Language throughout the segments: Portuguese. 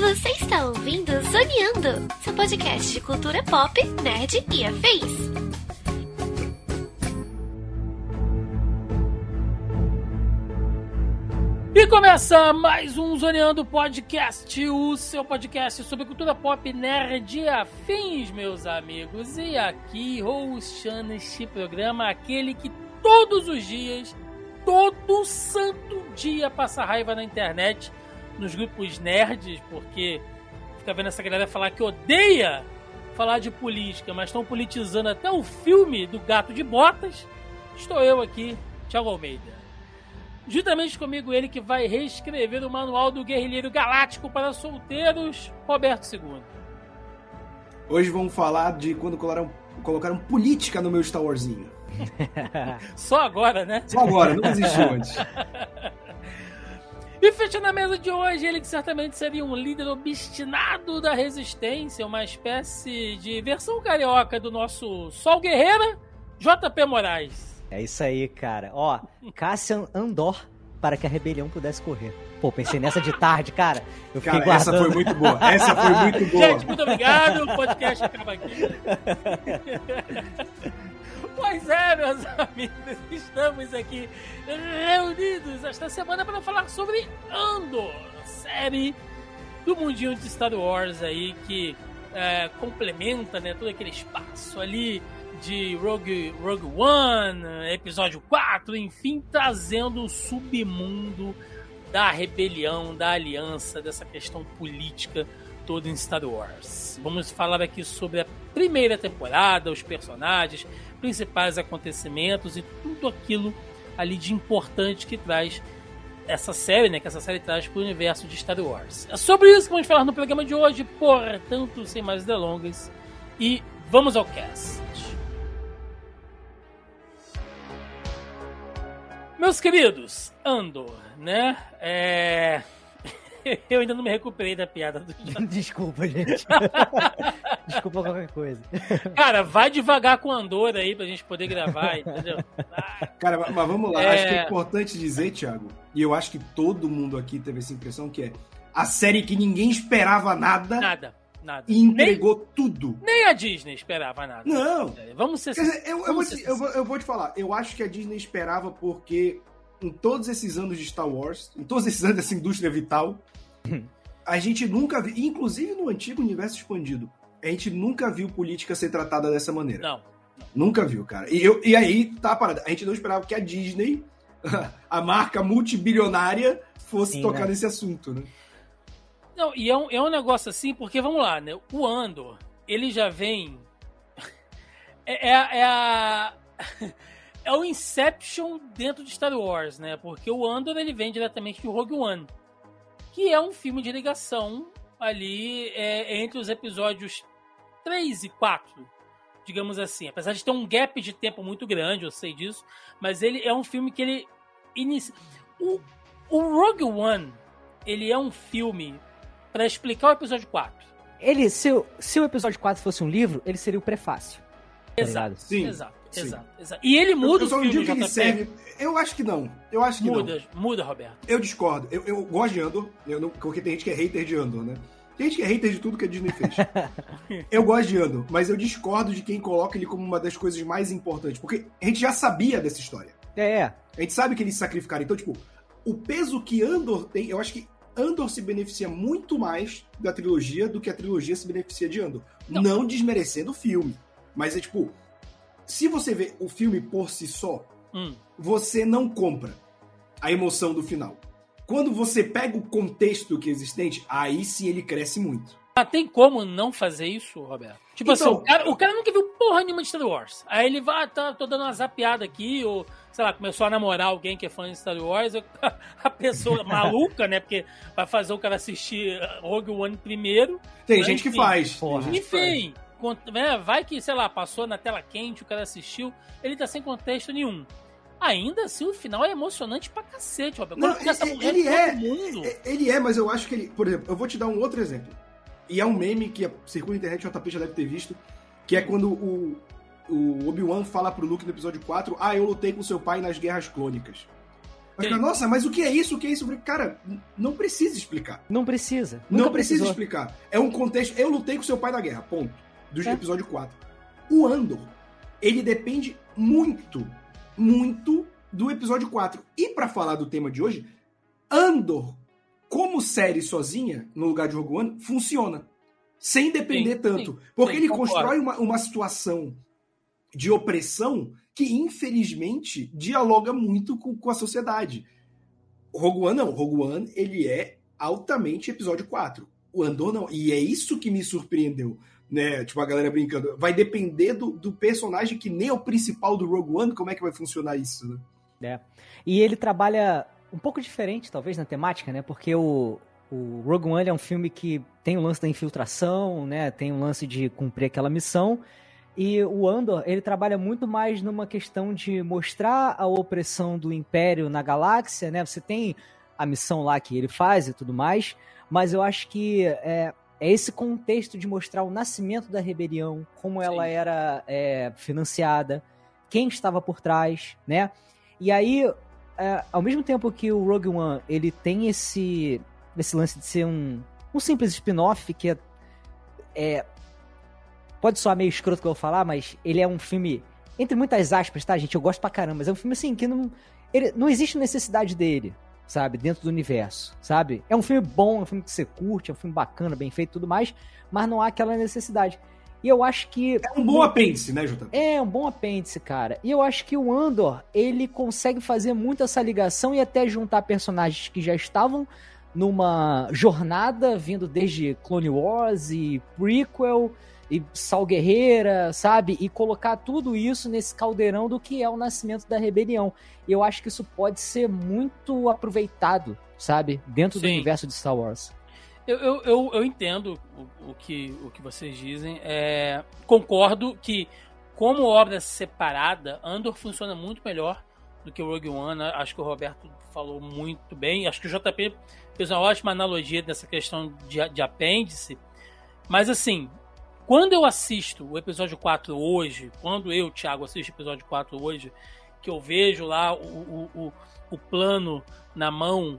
Você está ouvindo Zoneando, seu podcast de cultura pop, nerd e afins. E começa mais um Zoneando Podcast, o seu podcast sobre cultura pop nerd e afins, meus amigos. E aqui, hostando este programa, aquele que todos os dias, todo santo dia passa raiva na internet, nos grupos nerds, porque fica vendo essa galera falar que odeia falar de política, mas estão politizando até o filme do Gato de Botas. Estou eu aqui, Thiago Almeida. Juntamente comigo, ele que vai reescrever o manual do Guerrilheiro Galáctico para solteiros, Roberto II. Hoje vamos falar de quando colocaram, colocaram política no meu Star Warsinho. Só agora, né? Só agora, não existiu antes. E fechando a mesa de hoje, ele que certamente seria um líder obstinado da resistência, uma espécie de versão carioca do nosso Sol Guerreira, JP Moraes. É isso aí, cara. Ó, Cassian Andor para que a rebelião pudesse correr. Pô, pensei nessa de tarde, cara. Eu fiquei Cara, essa guardando. foi muito boa. Essa foi muito boa. Gente, muito obrigado. O podcast acaba aqui. Pois é, meus amigos, estamos aqui reunidos esta semana para falar sobre Andor, série do mundinho de Star Wars aí que é, complementa né, todo aquele espaço ali de Rogue, Rogue One, episódio 4, enfim, trazendo o submundo da rebelião, da aliança, dessa questão política toda em Star Wars. Vamos falar aqui sobre a primeira temporada, os personagens, principais acontecimentos e tudo aquilo ali de importante que traz essa série, né, que essa série traz para o universo de Star Wars. É sobre isso que vamos falar no programa de hoje, portanto, sem mais delongas, e vamos ao cast. Meus queridos, Andor, né? É... Eu ainda não me recuperei da piada do Desculpa, gente. Desculpa qualquer coisa. Cara, vai devagar com Andor aí pra gente poder gravar, entendeu? Cara, mas vamos lá. É. Acho que é importante dizer, Thiago, e eu acho que todo mundo aqui teve essa impressão, que é a série que ninguém esperava nada Nada, nada. e entregou tudo. Nem a Disney esperava nada. Não. Vamos ser dizer, eu, eu, vou te, eu, vou, eu vou te falar, eu acho que a Disney esperava porque em todos esses anos de Star Wars, em todos esses anos dessa indústria vital, a gente nunca viu, inclusive no antigo universo expandido, a gente nunca viu política ser tratada dessa maneira. Não. Nunca viu, cara. E, eu, e aí, tá a parada. A gente não esperava que a Disney, a marca multibilionária, fosse Sim, tocar né? nesse assunto, né? Não, e é um, é um negócio assim, porque vamos lá, né? O Andor, ele já vem. É, é, é a. É o Inception dentro de Star Wars, né? Porque o Andor ele vem diretamente de Rogue One, que é um filme de ligação ali é, entre os episódios 3 e 4, digamos assim. Apesar de ter um gap de tempo muito grande, eu sei disso, mas ele é um filme que ele inicia. O, o Rogue One, ele é um filme para explicar o episódio 4. Ele, se, o- se o episódio 4 fosse um livro, ele seria o prefácio. Tá Exato, ligado? Sim, exato, sim. Exato, exato. E ele muda eu só o não filme, digo que ele serve. Eu acho que não. Eu acho que não. Muda, muda, Roberto. Eu discordo. Eu, eu gosto de Andor, eu não- porque tem gente que é hater de Andor, né? Tem gente que é hater de tudo que a Disney fez. eu gosto de Andor, mas eu discordo de quem coloca ele como uma das coisas mais importantes. Porque a gente já sabia dessa história. É, é. A gente sabe que eles se sacrificaram. Então, tipo, o peso que Andor tem, eu acho que Andor se beneficia muito mais da trilogia do que a trilogia se beneficia de Andor. Não. Não, desmerecendo o filme. Mas é tipo, se você vê o filme por si só, Hum. você não compra a emoção do final. Quando você pega o contexto que é existente, aí sim ele cresce muito. Ah, tem como não fazer isso, Roberto? Tipo Então- assim, o cara, o cara nunca viu porra nenhuma de Star Wars. Aí ele vai, ah, tá, tô dando uma zapiada aqui, ou, sei lá, começou a namorar alguém que é fã de Star Wars, a pessoa maluca, né? Porque vai fazer o cara assistir Rogue One primeiro. Tem Mas, gente que enfim, faz. porra. que faz. Né, vai que, sei lá, passou na tela quente, o cara assistiu, ele tá sem contexto nenhum. Ainda assim, o final é emocionante pra cacete, Roberto. Quando Não, a ele- é. mundo. É, Ele é, mas eu acho que ele. Por exemplo, eu vou te dar um outro exemplo. E é um meme que circula na internet, o JP já deve ter visto. Que é quando o, o Obi-Wan fala pro Luke no episódio 4: Ah, eu lutei com seu pai nas guerras clônicas. Mas, cara, nossa, mas o que é isso? O que é isso? Cara, não precisa explicar. Não precisa. Não precisa precisou. explicar. É um contexto. Eu lutei com seu pai da guerra, ponto. Do É. episódio 4. O Andor, ele depende muito, muito do episódio 4. E pra falar do tema de hoje, Andor, como série sozinha, no lugar de Rogue One, funciona. Sem depender Sim, tanto. sim, porque sim, ele concordo. constrói uma, uma situação de opressão que, infelizmente, dialoga muito com, com a sociedade. Rogue One não. Rogue One, ele é altamente episódio 4. O Andor não. E é isso que me surpreendeu. Né? Tipo, a galera brincando. Vai depender do, do personagem que nem é o principal do Rogue One, como é que vai funcionar isso, né? E ele trabalha um pouco diferente, talvez, na temática, né? Porque o, o Rogue One é um filme que tem o lance da infiltração, né? Tem o lance de cumprir aquela missão. E o Andor, ele trabalha muito mais numa questão de mostrar a opressão do Império na galáxia, né? Você tem a missão lá que ele faz e tudo mais, mas eu acho que é, é esse contexto de mostrar o nascimento da rebelião, como ela Sim. era é, financiada, quem estava por trás, né? E aí, é, ao mesmo tempo que o Rogue One ele tem esse, esse lance de ser um, um simples spin-off que é, é- Pode soar meio escroto que eu vou falar, mas ele é um filme, entre muitas aspas, tá, gente? Eu gosto pra caramba, mas é um filme assim que não. Ele, não existe necessidade dele, sabe? Dentro do universo, sabe? É um filme bom, é um filme que você curte, é um filme bacana, bem feito e tudo mais, mas não há aquela necessidade. E eu acho que. É um bom apêndice, né, JP? É um bom apêndice, cara. E eu acho que o Andor, ele consegue fazer muito essa ligação e até juntar personagens que já estavam numa jornada vindo desde Clone Wars e prequel e Sal Guerreira, sabe? E colocar tudo isso nesse caldeirão do que é o nascimento da rebelião. E eu acho que isso pode ser muito aproveitado, sabe? Dentro do Sim. universo de Star Wars. Eu, eu, eu, eu entendo o, o, que, o que vocês dizem. É, concordo que, como obra separada, Andor funciona muito melhor do que o Rogue One. Acho que o Roberto falou muito bem. Acho que o JP fez uma ótima analogia dessa questão de, de apêndice. Mas, assim, quando eu assisto o episódio 4 hoje, quando eu, Thiago, assisto o episódio 4 hoje, que eu vejo lá o, o, o, o plano na mão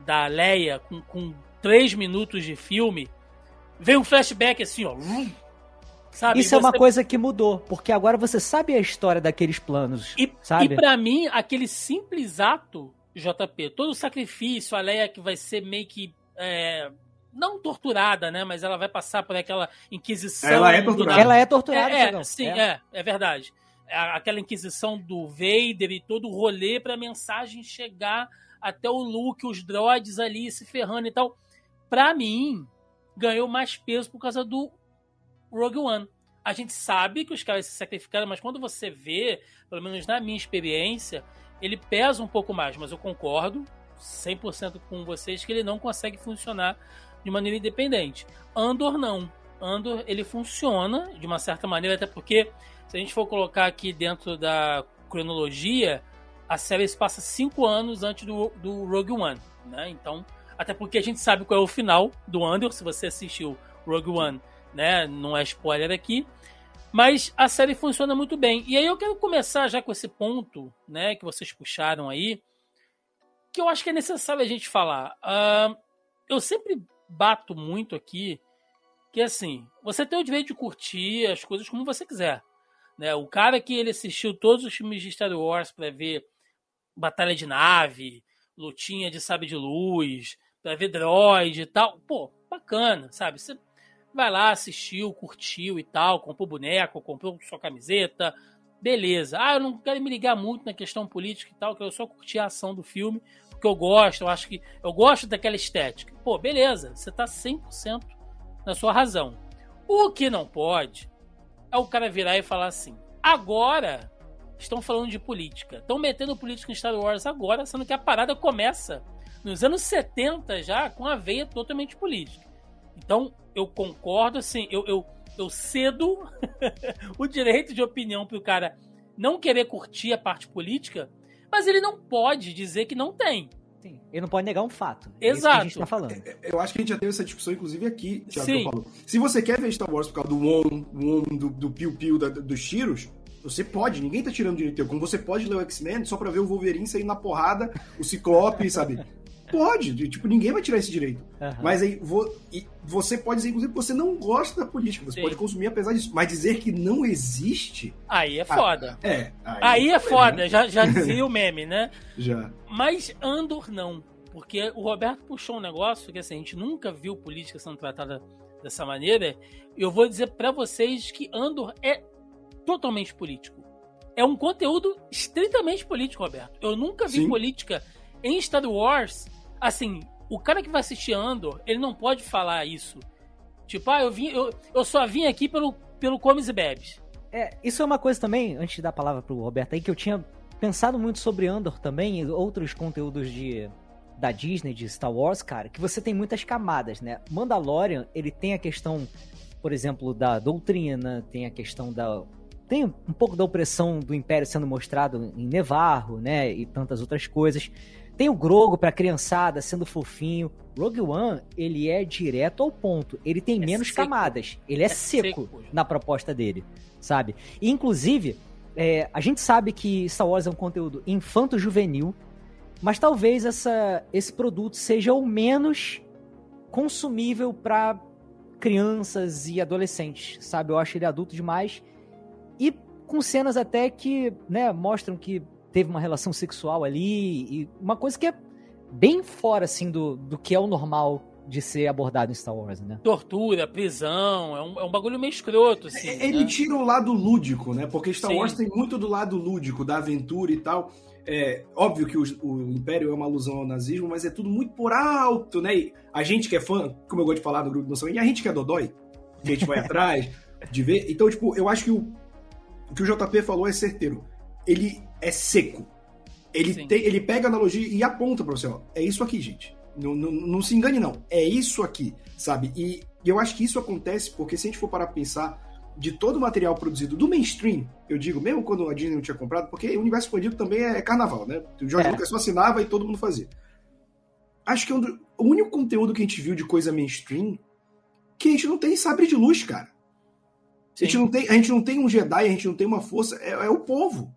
da Leia com, com três minutos de filme, vem um flashback assim, ó. Sabe? Isso é uma Você- coisa que mudou, porque agora você sabe a história daqueles planos, E, sabe? e para mim, aquele simples ato, JP, todo o sacrifício, a Leia que vai ser meio que. é, não torturada, né? Mas ela vai passar por aquela inquisição. Ela é do- torturada. Ela é torturada, É, é, sim, é. é, verdade. A- Aquela inquisição do Vader e todo o rolê pra mensagem chegar até o Luke, os droids ali se ferrando e tal. Pra mim, ganhou mais peso por causa do Rogue One. A gente sabe que os caras se sacrificaram, mas quando você vê, pelo menos na minha experiência, ele pesa um pouco mais. Mas eu concordo 100% com vocês que ele não consegue funcionar de maneira independente. Andor não. Andor ele funciona de uma certa maneira, até porque se a gente for colocar aqui dentro da cronologia, a série se passa cinco anos antes do, do Rogue One, né? Então, até porque a gente sabe qual é o final do Andor, se você assistiu Rogue One, né? Não é spoiler aqui. Mas a série funciona muito bem. E aí eu quero começar já com esse ponto, né, que vocês puxaram aí, que eu acho que é necessário a gente falar. Ah, eu sempre bato muito aqui que assim, você tem o direito de curtir as coisas como você quiser. Né? O cara que ele assistiu todos os filmes de Star Wars para ver batalha de nave, lutinha de sabre de luz, para ver droid e tal, pô, bacana, sabe? Você vai lá, assistiu, curtiu e tal, comprou boneco, comprou sua camiseta, beleza. Ah, eu não quero me ligar muito na questão política e tal, que eu só curti a ação do filme, porque eu gosto, eu acho que eu gosto daquela estética. Pô, beleza, você tá 100% na sua razão. O que não pode é o cara virar e falar assim: agora estão falando de política, estão metendo política em Star Wars agora, sendo que a parada começa nos anos 70 já com a veia totalmente política. Então, eu concordo, assim, eu, eu, eu cedo o direito de opinião pro cara não querer curtir a parte política, mas ele não pode dizer que não tem. Sim. Ele não pode negar um fato. É isso que Exato. a gente tá falando. Eu acho que a gente já teve essa discussão, inclusive, aqui, Thiago, que Sim. eu falo. Se você quer ver Star Wars por causa do Won, Won do, do Piu Piu da- dos tiros, Você pode, ninguém tá tirando direito teu. Como você pode ler o X-Men só pra ver o Wolverine sair na porrada, o Ciclope, sabe? Pode, tipo, ninguém vai tirar esse direito. Aham. Mas aí vo- você pode dizer, inclusive, que você não gosta da política, você Sim. pode consumir apesar disso. Mas dizer que não existe, Aí é foda. é. Aí é né? foda, já, já dizia o meme, né? Já. Mas Andor não. Porque o Roberto puxou um negócio que assim, a gente nunca viu política sendo tratada dessa maneira. Eu vou dizer pra vocês que Andor é totalmente político. É um conteúdo estritamente político, Roberto. Eu nunca vi Sim. política em Star Wars. Assim, o cara que vai assistir Andor, ele não pode falar isso. Tipo, ah, eu, vim, eu, eu só vim aqui pelo, pelo Comes e Bebes. É, isso é uma coisa também, antes de dar a palavra pro Roberto aí, que eu tinha pensado muito sobre Andor também e outros conteúdos de da Disney, de Star Wars, cara, que você tem muitas camadas, né? Mandalorian, ele tem a questão, por exemplo, da doutrina, tem a questão da tem um pouco da opressão do Império sendo mostrado em Nevarro, né, e tantas outras coisas. Tem o Grogo pra criançada sendo fofinho. Rogue One, ele é direto ao ponto. Ele tem É menos seco. camadas. Ele é, É seco, seco. na proposta dele, sabe? E, inclusive, é, a gente sabe que Star Wars é um conteúdo infanto-juvenil, mas talvez essa, esse produto seja o menos consumível para crianças e adolescentes, sabe? Eu acho ele adulto demais e com cenas até que, né, mostram que teve uma relação sexual ali e uma coisa que é bem fora assim do, do que é o normal de ser abordado em Star Wars, né? Tortura, prisão, é um, é um bagulho meio escroto, assim. Ele né? tira o lado lúdico, né? Porque Star Sim. Wars tem muito do lado lúdico, da aventura e tal. É óbvio que o, o Império é uma alusão ao nazismo, mas é tudo muito por alto, né? E a gente que é fã, como eu gosto de falar no grupo do Noção, e a gente que é dodói, que a gente vai atrás de ver. Então, tipo, eu acho que o, o que o JP falou é certeiro. Ele é seco. Ele, tem, ele pega a analogia e aponta pra você, ó. É isso aqui, gente. Não, não, não se engane, não. É isso aqui, sabe? E, e eu acho que isso acontece porque se a gente for parar pra pensar de todo o material produzido do mainstream, eu digo, mesmo quando a Disney não tinha comprado, porque o universo expandido também é carnaval, né? O George É. Lucas só assinava e todo mundo fazia. Acho que é um do- o único conteúdo que a gente viu de coisa mainstream que a gente não tem sabre de luz, cara. A gente, não tem, a gente não tem um Jedi, a gente não tem uma força, é, é o povo.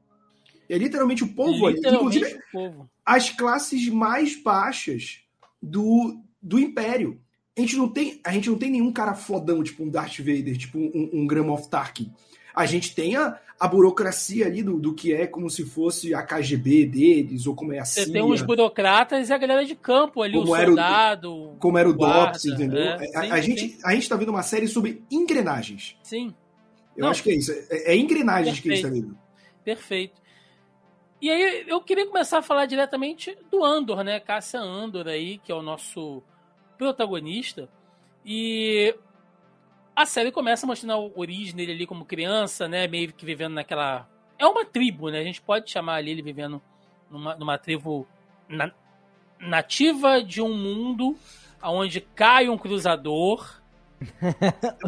É literalmente o povo ali. Inclusive, povo. as classes mais baixas do, do Império. A gente, não tem, a gente não tem nenhum cara fodão, tipo um Darth Vader, tipo um, um Gram of Tarkin. A gente tem a, a burocracia ali do, do que é como se fosse a KGB deles, ou como é a Você CIA, tem uns burocratas e a galera de campo ali, Como o era o- soldado. como era o guarda, DOPS, entendeu? é. A- a, Sim, a sim. gente, a gente tá vendo uma série sobre engrenagens. Sim, Eu Não. acho que é isso. É, é engrenagens que a gente tá Perfeito. vendo. perfeito. E aí eu queria começar a falar diretamente do Andor, né? Caça Andor aí, que é o nosso protagonista. E a série começa mostrando a origem dele ali como criança, né? Meio que vivendo naquela. É uma tribo, né? A gente pode chamar ali ele vivendo numa, numa tribo na- nativa de um mundo onde cai um cruzador.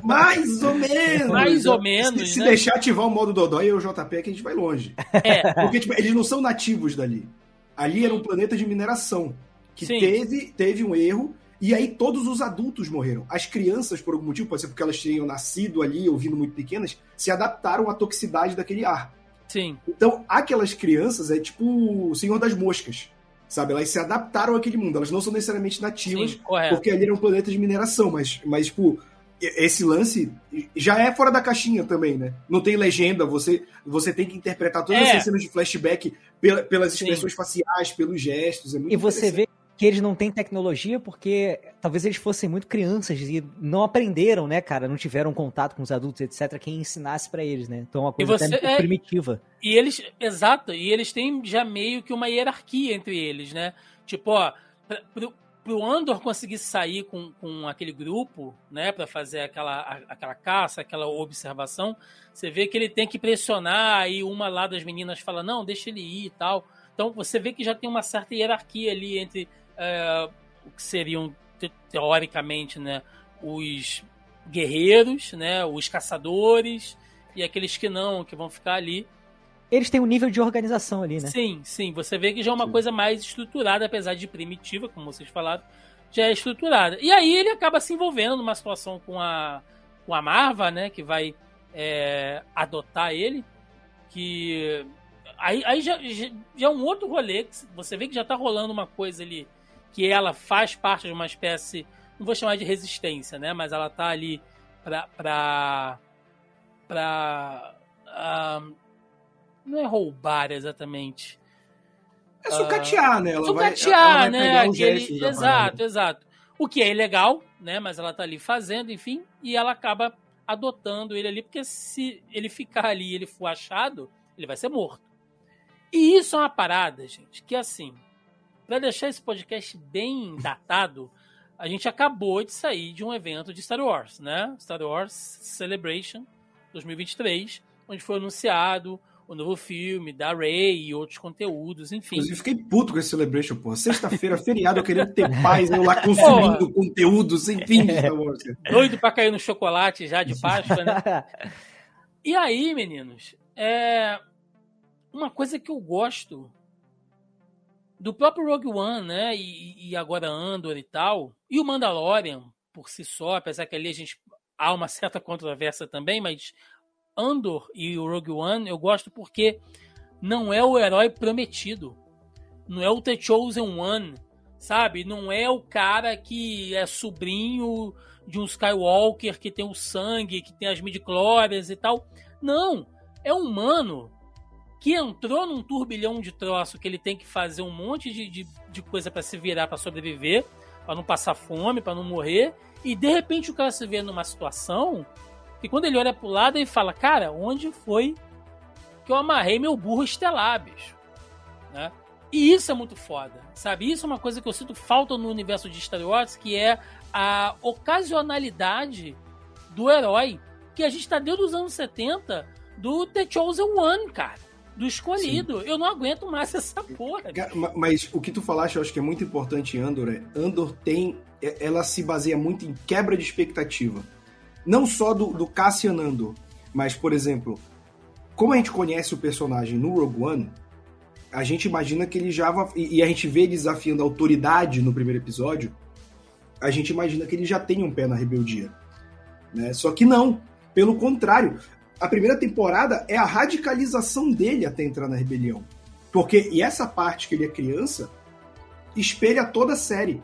Mais ou menos! Mais ou menos, Se, se né? deixar ativar o modo Dodói e o JP, que a gente vai longe. É, Porque tipo, eles não são nativos dali. Ali era um planeta de mineração. Que Sim. teve, teve um erro. E aí todos os adultos morreram. As crianças, por algum motivo, pode ser porque elas tinham nascido ali, ouvindo muito pequenas, se adaptaram à toxicidade daquele ar. sim. Então, aquelas crianças é tipo o Senhor das Moscas. Sabe? Elas se adaptaram àquele mundo. Elas não são necessariamente nativas, Sim, porque ali era um planeta de mineração, mas, mas tipo, esse lance já é fora da caixinha também, né? Não tem legenda, você, você tem que interpretar todas É. essas cenas de flashback pela- pelas Sim. expressões faciais, pelos gestos. É muito E você vê que eles não têm tecnologia porque talvez eles fossem muito crianças e não aprenderam, né, cara? Não tiveram contato com os adultos, etc. Quem ensinasse pra eles, né? Então é uma coisa você- é- primitiva. E eles, exato, e eles têm já meio que uma hierarquia entre eles, né? Tipo, ó, pra, pro, pro Andor conseguir sair com, com aquele grupo, né, Pra fazer aquela, aquela caça, aquela observação, você vê que ele tem que pressionar, aí uma lá das meninas fala, não, deixa ele ir e tal. Então você vê que já tem uma certa hierarquia ali entre é, o que seriam, te- teoricamente, né, os guerreiros, né, os caçadores e aqueles que não, que vão ficar ali. Eles têm um nível de organização ali, né? Sim, sim. Você vê que já é uma Sim. coisa mais estruturada, apesar de primitiva, como vocês falaram, já é estruturada. E aí ele acaba se envolvendo numa situação com a, com a Marva, né? Que vai é, adotar ele. que aí, aí já, já, já, é um outro rolê. Que você vê que já tá rolando uma coisa ali que ela faz parte de uma espécie, não vou chamar de resistência, né? Mas ela tá ali pra. pra, pra uh, não é roubar exatamente. É sucatear, uh, né? Ela sucatear, vai, né? Aquele, exato, exato. O que é ilegal, né? Mas ela tá ali fazendo, enfim, e ela acaba adotando ele ali, porque se ele ficar ali e ele for achado, ele vai ser morto. E isso é uma parada, gente, que assim, para deixar esse podcast bem datado, a gente acabou de sair de um evento de Star Wars, né? Star Wars Celebration 2023, onde foi anunciado o novo filme da Ray e outros conteúdos, enfim. Inclusive, fiquei puto com esse Celebration, pô. Sexta-feira, feriado, eu queria ter paz, eu lá consumindo pô, conteúdo sem fim Wars. Doido pra cair no chocolate já de Páscoa, né? E aí, meninos, é uma coisa que eu gosto do próprio Rogue One, né? E, e, agora Andor e tal, e o Mandalorian por si só, apesar que ali a gente há uma certa controvérsia também, mas Andor e o Rogue One eu gosto porque não é o herói prometido, não é o The Chosen One, sabe? Não é o cara que é sobrinho de um Skywalker que tem o sangue, que tem as midichlorians e tal. Não, é um humano que entrou num turbilhão de troço que ele tem que fazer um monte de, de, de coisa para se virar, para sobreviver, para não passar fome, para não morrer, e de repente o cara se vê numa situação que quando ele olha pro lado ele fala, cara, onde foi que eu amarrei meu burro estelar, bicho? Né? E isso é muito foda, sabe? Isso é uma coisa que eu sinto falta no universo de Star Wars, que é a ocasionalidade do herói, que a gente tá desde os anos 70 do The Chosen One, cara do escolhido. Sim. Eu não aguento mais essa porra. Mas o que tu falaste, eu acho que é muito importante Andor, é Andor tem. É, ela se baseia muito em quebra de expectativa. Não só do, do Cassian Andor, mas, por exemplo, como a gente conhece o personagem no Rogue One, a gente imagina que ele já. E a gente vê ele desafiando a autoridade no primeiro episódio. A gente imagina que ele já tem um pé na rebeldia. Né? Só que não. Pelo contrário, a primeira temporada é a radicalização dele até entrar na rebelião. Porque, e essa parte que ele é criança, espelha toda a série.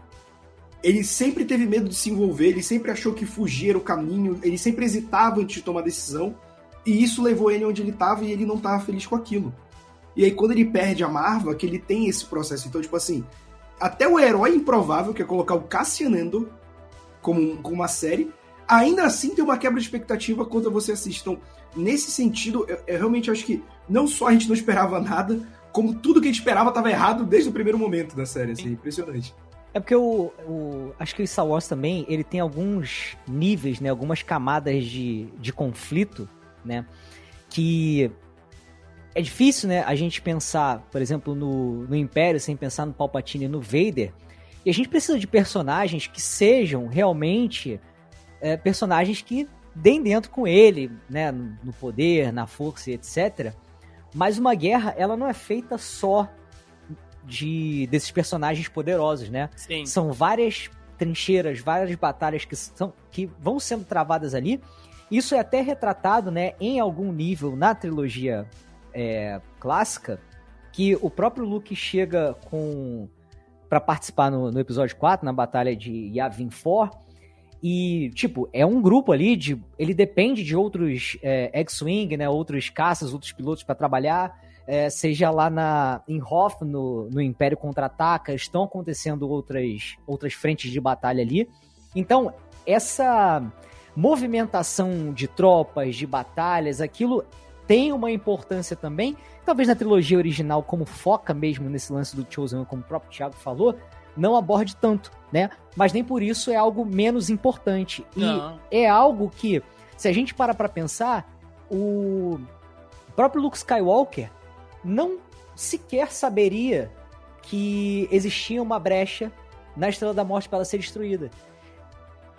Ele sempre teve medo de se envolver, ele sempre achou que fugir era o caminho, ele sempre hesitava antes de tomar decisão, e isso levou ele onde ele estava e ele não estava feliz com aquilo. E aí, quando ele perde a Marva, que ele tem esse processo. Então, tipo assim, até o herói improvável, que é colocar o Cassian Andor como, como uma série, ainda assim tem uma quebra de expectativa quando você assiste. Então, nesse sentido, eu, eu, realmente acho que não só a gente não esperava nada, como tudo que a gente esperava estava errado desde o primeiro momento da série, assim, impressionante. É porque o, o, Acho que o Star Wars também, ele tem alguns níveis, né? Algumas camadas de, de conflito, né? Que é difícil, né? A gente pensar, por exemplo, no, no Império sem pensar no Palpatine e no Vader. E a gente precisa de personagens que sejam realmente é, personagens que deem dentro com ele, né, no poder, na força, etc. Mas uma guerra, ela não é feita só de desses personagens poderosos, né? Sim. São várias trincheiras, várias batalhas que são que vão sendo travadas ali. Isso é até retratado, né, em algum nível na trilogia é, clássica, que o próprio Luke chega com para participar no, no, episódio 4, na batalha de Yavin 4, e, tipo, é um grupo ali de. Ele depende de outros é, X-Wing, né? Outros caças, outros pilotos para trabalhar. É, seja lá na, em Hoth, no, no Império Contra-Ataca, estão acontecendo outras, outras frentes de batalha ali. Então, essa movimentação de tropas, de batalhas, aquilo tem uma importância também. Talvez na trilogia original, como foca mesmo nesse lance do Chosen, como o próprio Thiago falou, não aborde tanto, né? Mas nem por isso é algo menos importante. E não. é algo que, se a gente para pra pensar, o próprio Luke Skywalker não sequer saberia que existia uma brecha na Estrela da Morte para ela ser destruída.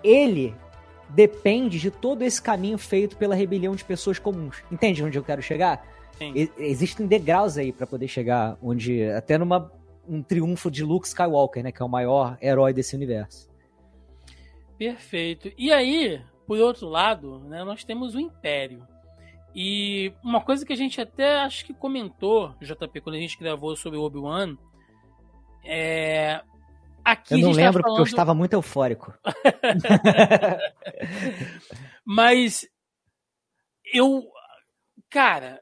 Ele depende de todo esse caminho feito pela rebelião de pessoas comuns. Entende onde eu quero chegar? Sim. Existem degraus aí para poder chegar onde até numa um triunfo de Luke Skywalker, né? Que é o maior herói desse universo. Perfeito. E aí, por outro lado, né, nós temos o Império. E uma coisa que a gente até acho que comentou, JP, quando a gente gravou sobre o Obi-Wan, é. Aqui eu não tá lembro falando... porque eu estava muito eufórico. Mas eu. Cara,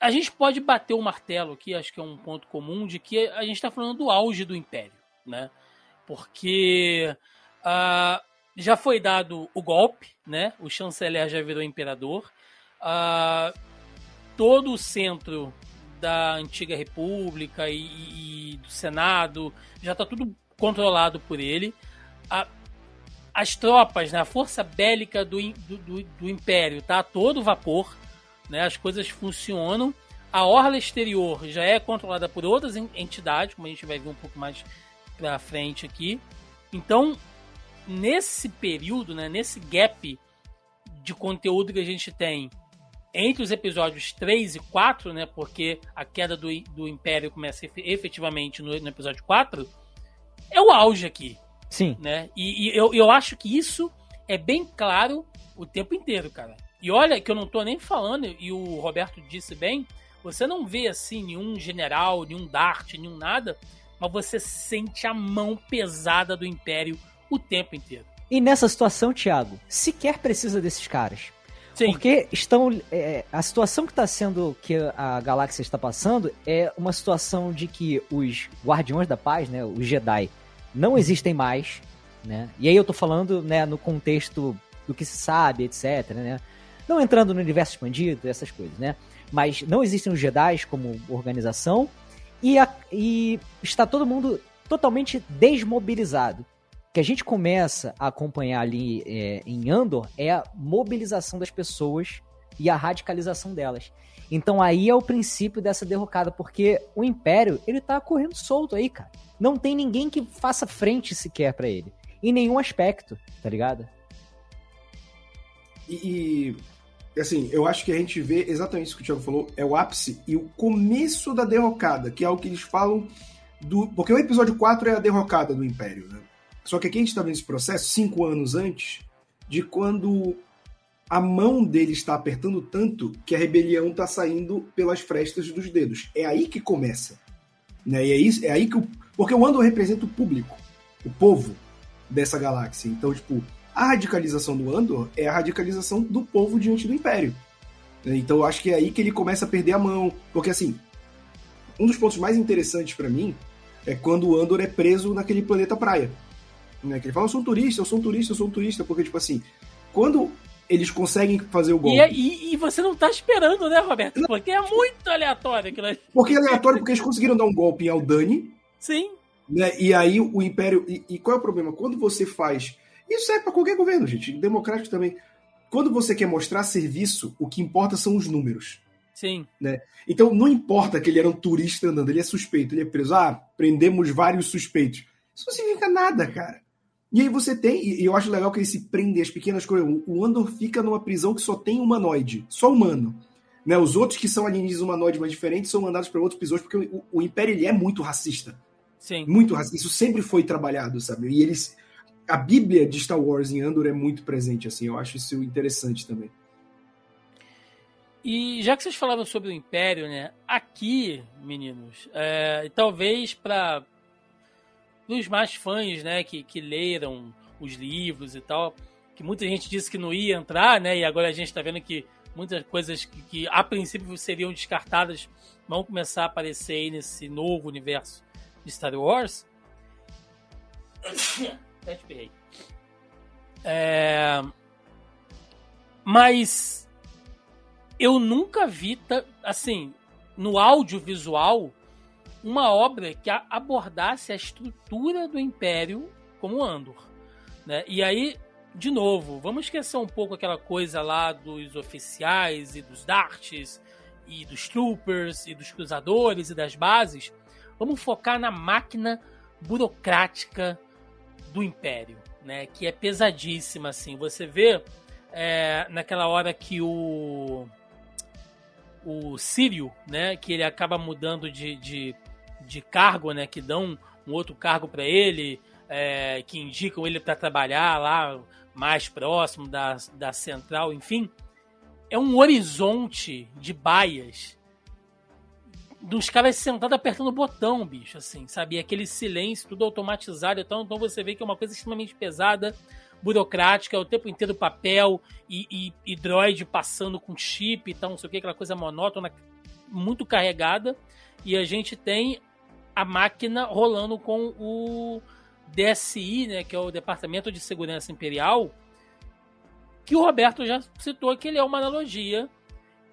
a gente pode bater o martelo aqui, acho que é um ponto comum, de que a gente está falando do auge do Império, né? Porque uh, já foi dado o golpe, né? O chanceler já virou imperador. Uh, todo o centro da antiga república e, e do senado já está tudo controlado por ele. A, as tropas, né, a força bélica do, do, do, império tá a todo vapor, né, as coisas funcionam. A orla exterior já é controlada por outras entidades, como a gente vai ver um pouco mais para frente aqui. Então, nesse período, né, nesse gap de conteúdo que a gente tem entre os episódios 3 e 4, né, porque a queda do, do Império começa efetivamente no, no episódio 4, é o auge aqui. Sim. Né? E, e eu, eu acho que isso é bem claro o tempo inteiro, cara. E olha que eu não tô nem falando, e o Roberto disse bem, você não vê assim nenhum general, nenhum Dart, nenhum nada, mas você sente a mão pesada do Império o tempo inteiro. E nessa situação, Thiago, sequer precisa desses caras. Sim. Porque estão. É, a situação que está sendo. que a galáxia está passando é uma situação de que os Guardiões da Paz, né? Os Jedi, não existem mais. Né? E aí eu tô falando né, no contexto do que se sabe, etc. Né? Não entrando no universo expandido, essas coisas, né? Mas não existem os Jedi como organização e, a, e está todo mundo totalmente desmobilizado. O que a gente começa a acompanhar ali é, em Andor é a mobilização das pessoas e a radicalização delas. Então aí é o princípio dessa derrocada, porque o Império, ele tá correndo solto aí, cara. Não tem ninguém que faça frente sequer para ele. Em nenhum aspecto, tá ligado? E, e, assim, eu acho que a gente vê exatamente isso que o Thiago falou, é o ápice e o começo da derrocada, que é o que eles falam do. Porque o episódio 4 é a derrocada do Império, né? Só que aqui a gente está vendo esse processo cinco anos antes de quando a mão dele está apertando tanto que a rebelião está saindo pelas frestas dos dedos. É aí que começa. Né? E é, isso, é aí que o. Porque o Andor representa o público, o povo dessa galáxia. Então, tipo, a radicalização do Andor é a radicalização do povo diante do Império. Então, eu acho que é aí que ele começa a perder a mão. Porque, assim, um dos pontos mais interessantes para mim é quando o Andor é preso naquele planeta praia. Né? Que ele fala, eu sou um turista, eu sou um turista, eu sou um turista, porque, tipo assim, quando eles conseguem fazer o golpe. E, é, e, e, você não tá esperando, né, Roberto? Porque é muito aleatório aquilo ali. Porque é aleatório, porque eles conseguiram dar um golpe em Aldani. Sim. Né? E aí o Império. E, e qual é o problema? Quando você faz. Isso serve para qualquer governo, gente. Democrático também. Quando você quer mostrar serviço, o que importa são os números. Sim. Né? Então não importa que ele era um turista andando, ele é suspeito, ele é preso. Ah, prendemos vários suspeitos. Isso não significa nada, cara. E aí você tem, e eu acho legal que ele se prende às pequenas coisas. O Andor fica numa prisão que só tem humanoide, só humano. Né? Os outros que são alienígenas humanoides mais diferentes são mandados para outros prisões, porque o, o, Império ele é muito racista. Sim. Muito racista. Isso sempre foi trabalhado, sabe? E eles. A Bíblia de Star Wars em Andor é muito presente, assim. Eu acho isso interessante também. E já que vocês falaram sobre o Império, né? Aqui, meninos, é, talvez para dos mais fãs, né, que, que leram os livros e tal, que muita gente disse que não ia entrar, né, e agora a gente está vendo que muitas coisas que, que, a princípio seriam descartadas vão começar a aparecer aí nesse novo universo de Star Wars. Até esperei. É... Mas eu nunca vi, assim, no audiovisual, uma obra que abordasse a estrutura do Império como Andor. Né? E aí, de novo, vamos esquecer um pouco aquela coisa lá dos oficiais e dos darts e dos troopers e dos cruzadores e das bases. Vamos focar na máquina burocrática do Império, né? Que é pesadíssima, assim. Você vê é, naquela hora que o o Sírio, né? Que ele acaba mudando de, de de cargo, né? Que dão um outro cargo para ele, é, que indicam ele para trabalhar lá mais próximo da, da central, enfim. é um horizonte de baias dos caras sentados apertando o botão, bicho, assim, sabe? E aquele silêncio, tudo automatizado. Então, então você vê que é uma coisa extremamente pesada, burocrática, o tempo inteiro papel e, e, e droid passando com chip e tal, não sei o que, aquela coisa monótona, muito carregada. E a gente tem a máquina rolando com o DSI, né, que é o Departamento de Segurança Imperial, que o Roberto já citou que ele é uma analogia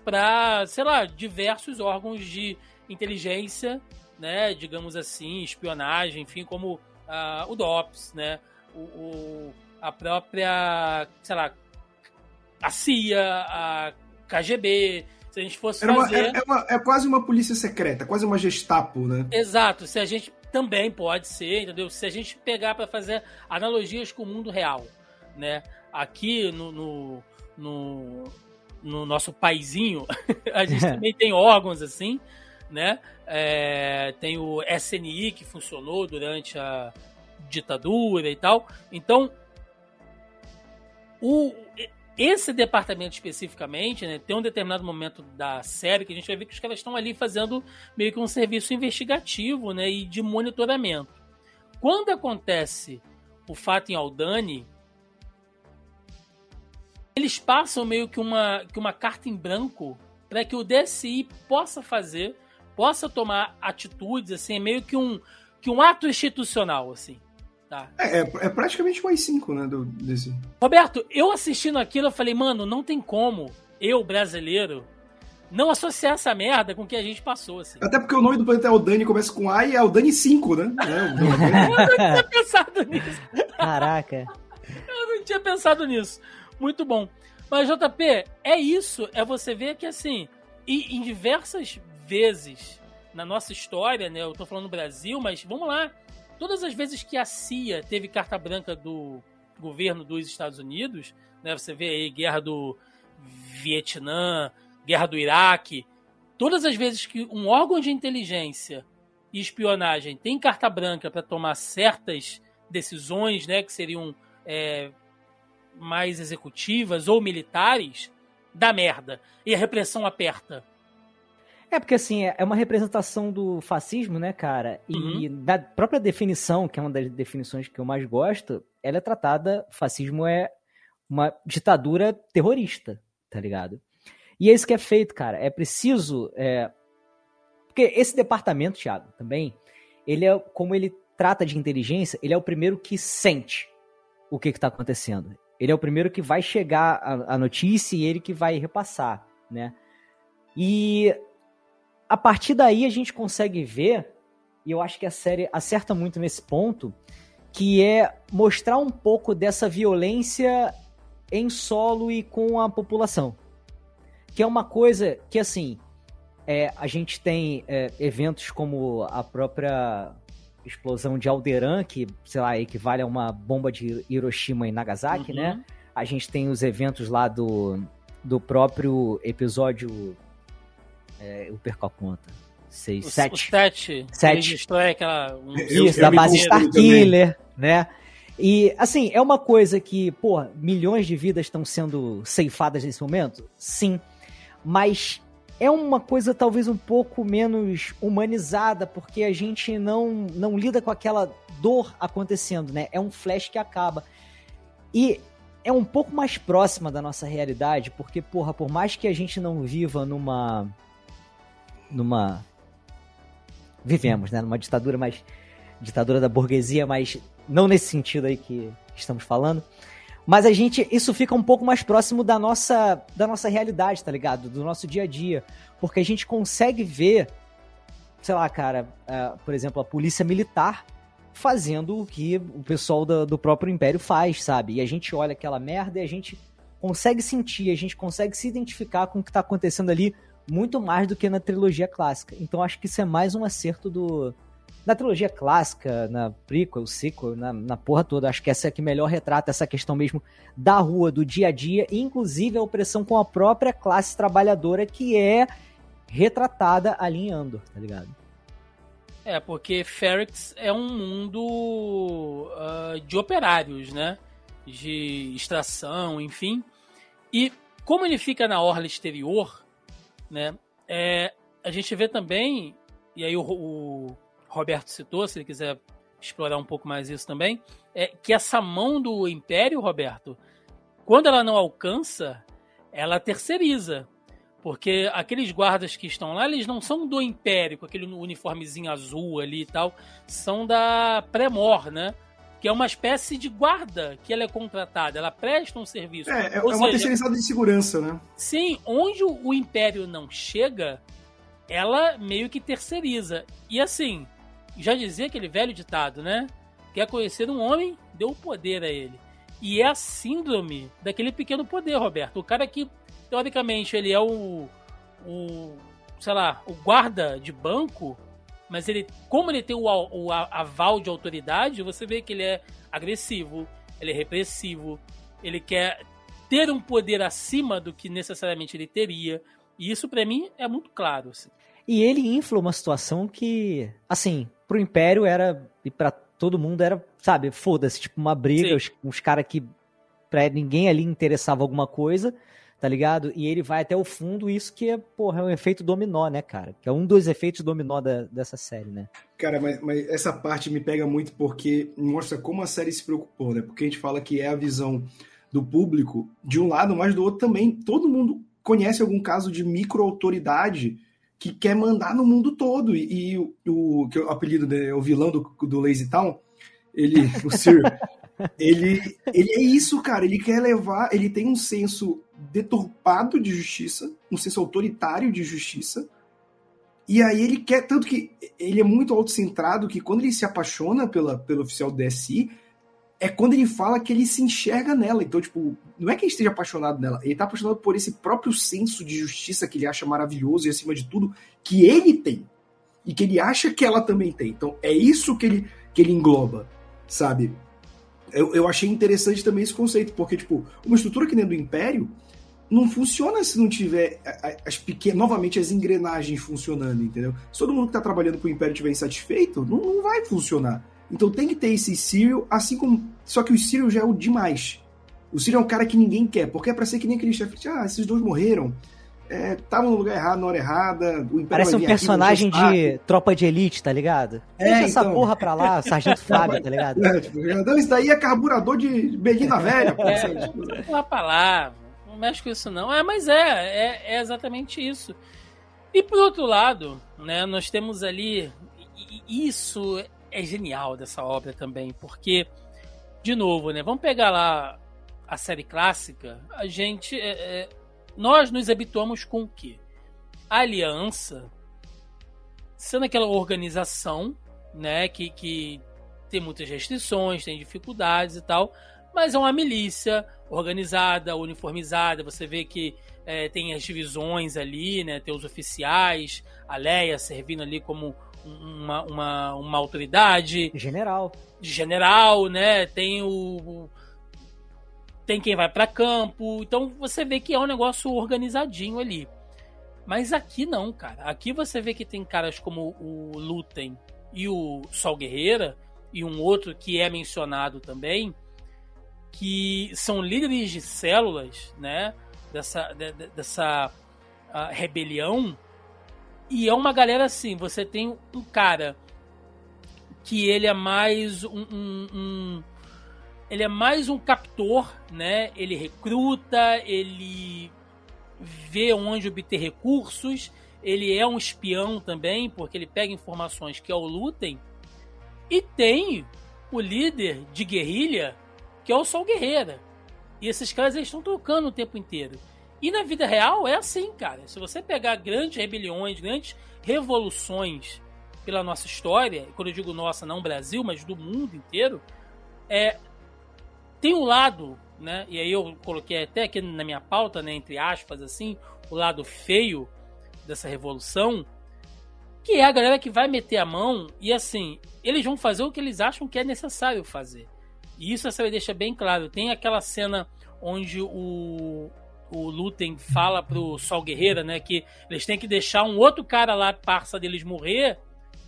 para, sei lá, diversos órgãos de inteligência, né, digamos assim, espionagem, enfim, como uh, o DOPS, né, o, o, a própria, sei lá, a CIA, a KGB, se a gente fosse uma, fazer... É, é, uma, é, quase uma polícia secreta, quase uma gestapo, né? Exato, se a gente também pode ser, entendeu? Se a gente pegar para fazer analogias com o mundo real, né? Aqui no, no, no, no nosso paizinho, a gente também tem órgãos assim, né? É, tem o SNI que funcionou durante a ditadura e tal. Então, o, esse departamento especificamente, né, tem um determinado momento da série que a gente vai ver que os caras estão ali fazendo meio que um serviço investigativo né, e de monitoramento. Quando acontece o fato em Aldani, eles passam meio que uma, que uma carta em branco para que o DSI possa fazer possa tomar atitudes, assim, é meio que um, que um ato institucional, assim. Tá. É, é, é praticamente o AI-5, né, do, desse... Roberto, eu assistindo aquilo, eu falei, mano, não tem como eu, brasileiro, não associar essa merda com o que a gente passou, assim. Até porque o nome do planeta é o Dani, começa com A e é o Dani 5, né? É, eu não tinha pensado nisso. Caraca. eu não tinha pensado nisso. Muito bom. Mas, JP, é isso. É você ver que, assim, e em diversas vezes na nossa história, né? Eu tô falando no Brasil, mas vamos lá. Todas as vezes que a CIA teve carta branca do governo dos Estados Unidos, né? Você vê aí guerra do Vietnã, guerra do Iraque, todas as vezes que um órgão de inteligência e espionagem tem carta branca para tomar certas decisões, né, que seriam é, mais executivas ou militares, dá merda. E a repressão aperta. É porque assim, é uma representação do fascismo, né, cara? E uhum. da própria definição, que é uma das definições que eu mais gosto, ela é tratada, fascismo é uma ditadura terrorista, tá ligado? E é isso que é feito, cara. É preciso. É... Porque esse departamento, Thiago, também, ele é, como ele trata de inteligência, ele é o primeiro que sente o que está acontecendo. Ele é o primeiro que vai chegar a, a notícia e ele que vai repassar, né? E a partir daí a gente consegue ver, e eu acho que a série acerta muito nesse ponto, que é mostrar um pouco dessa violência em solo e com a população. Que é uma coisa que, assim, é, a gente tem é, eventos como a própria explosão de Alderan, que, sei lá, equivale a uma bomba de Hiroshima e Nagasaki, né? uhum. né? A gente tem os eventos lá do, do próprio episódio é, eu perco a conta. Seis, o, sete. O sete. Sete. Destrói aquela. Um... Isso, eu, da base Starkiller, né? E, assim, é uma coisa que, pô, milhões de vidas estão sendo ceifadas nesse momento? Sim. Mas é uma coisa talvez um pouco menos humanizada, porque a gente não, não lida com aquela dor acontecendo, né? É um flash que acaba. E é um pouco mais próxima da nossa realidade, porque, porra, por mais que a gente não viva numa numa vivemos, né, numa ditadura mais ditadura da burguesia, mas não nesse sentido aí que estamos falando. Mas a gente isso fica um pouco mais próximo da nossa da nossa realidade, tá ligado? Do nosso dia a dia, porque a gente consegue ver, sei lá, cara, uh, por exemplo, a polícia militar fazendo o que o pessoal do, do próprio império faz, sabe? E a gente olha aquela merda e a gente consegue sentir, a gente consegue se identificar com o que está acontecendo ali muito mais do que na trilogia clássica. Então acho que isso é mais um acerto do. Na trilogia clássica, na prequel, sequel, na, na porra toda, acho que essa é que melhor retrata essa questão mesmo da rua, do dia a dia, e inclusive a opressão com a própria classe trabalhadora que é retratada ali em Andor, tá ligado? É, porque Ferrix é um mundo uh, de operários, né? De extração, enfim. E como ele fica na orla exterior, né? É, a gente vê também, e aí o, o, Roberto citou, se ele quiser explorar um pouco mais isso também, é que essa mão do Império, Roberto, quando ela não alcança, ela terceiriza. Porque aqueles guardas que estão lá, eles não são do Império, com aquele uniformezinho azul ali e tal, são da Premor, né? Que é uma espécie de guarda que ela é contratada, ela presta um serviço. É, é, Ou é uma terceirizada de segurança, né? Sim, onde o Império não chega, ela meio que terceiriza. E assim, já dizia aquele velho ditado, né? Quer conhecer um homem, deu o poder a ele. E é a síndrome daquele pequeno poder, Roberto. O cara que teoricamente ele é o, o sei lá, o guarda de banco, mas ele, como ele tem o, o aval de autoridade, você vê que ele é agressivo, ele é repressivo, ele quer ter um poder acima do que necessariamente ele teria. E isso para mim é muito claro. Assim. E ele infla uma situação que, assim, pro Império era e para todo mundo era, sabe, foda-se, tipo uma briga, Sim. os, os caras que pra ninguém ali interessava alguma coisa tá ligado? E ele vai até o fundo, isso que é, porra, é um efeito dominó, né, cara? Que é um dos efeitos dominó da, dessa série, né? Cara, mas, mas essa parte me pega muito porque mostra como a série se preocupou, né? Porque a gente fala que é a visão do público de um lado, mas do outro também. Todo mundo conhece algum caso de micro-autoridade que quer mandar no mundo todo. E, e o, que é o apelido dele, o vilão do, do Lazy Town, ele, o Sir, ele, ele é isso, cara. Ele quer levar. Ele tem um senso deturpado de justiça, um senso autoritário de justiça. E aí ele quer, tanto que ele é muito autocentrado que quando ele se apaixona pela, pelo oficial do DSI, é quando ele fala que ele se enxerga nela. Então, tipo, não é que ele esteja apaixonado nela, ele está apaixonado por esse próprio senso de justiça que ele acha maravilhoso e, acima de tudo, que ele tem. E que ele acha que ela também tem. Então, é isso que ele, que ele engloba, sabe? Eu, eu achei interessante também esse conceito, porque, tipo, uma estrutura que nem do Império, não funciona se não tiver as pequenas, novamente as engrenagens funcionando, entendeu? Se todo mundo que está trabalhando para o Império estiver insatisfeito, não, não vai funcionar. Então tem que ter esse Cyril, assim como. Só que o Cyril já é o demais. O Cyril é um cara que ninguém quer, porque é pra ser que nem aquele chefe. Ah, esses dois morreram. Estavam é, no lugar errado, na hora errada. O Império Parece um personagem de tropa de elite, tá ligado? É, Deixa essa então... porra pra lá, Sargento Fábio, tá ligado? É, tipo, não, isso daí é carburador de Belina Velha, pô. É, tipo, lá pra lá, não mexe com isso não. É, mas é, é, é exatamente isso. E por outro lado, né, nós temos ali. Isso é genial dessa obra também, porque, de novo, né, vamos pegar lá a série clássica, a gente. É, é, nós nos habituamos com o quê? A aliança sendo aquela organização, né, que, que tem muitas restrições, tem dificuldades e tal, mas é uma milícia organizada, uniformizada. Você vê que é, tem as divisões ali, né? Tem os oficiais, a Leia servindo ali como uma, uma, uma autoridade. General. General, né? Tem o. Tem quem vai para campo. Então você vê que é um negócio organizadinho ali. Mas aqui não, cara. Aqui você vê que tem caras como o Lutem e o Sol Guerreira, e um outro que é mencionado também, que são líderes de células, né? Dessa, de, dessa uh, rebelião. E é uma galera assim, você tem um cara que ele é mais um, um, um ele é mais um captor, né? Ele recruta, ele vê onde obter recursos, ele é um espião também, porque ele pega informações que é o Lutem. E tem o líder de guerrilha, que é o Sol Guerreira. E esses caras estão trocando o tempo inteiro. E na vida real é assim, cara. Se você pegar grandes rebeliões, grandes revoluções pela nossa história, quando eu digo nossa, não Brasil, mas do mundo inteiro, é tem um lado, né? E aí eu coloquei até aqui na minha pauta, né, entre aspas assim, o lado feio dessa revolução, que é a galera que vai meter a mão e assim, eles vão fazer o que eles acham que é necessário fazer. E isso a série deixa bem claro. Tem aquela cena onde o, o Lutem fala pro Sol Guerreira, né, que eles têm que deixar um outro cara lá, parça deles, morrer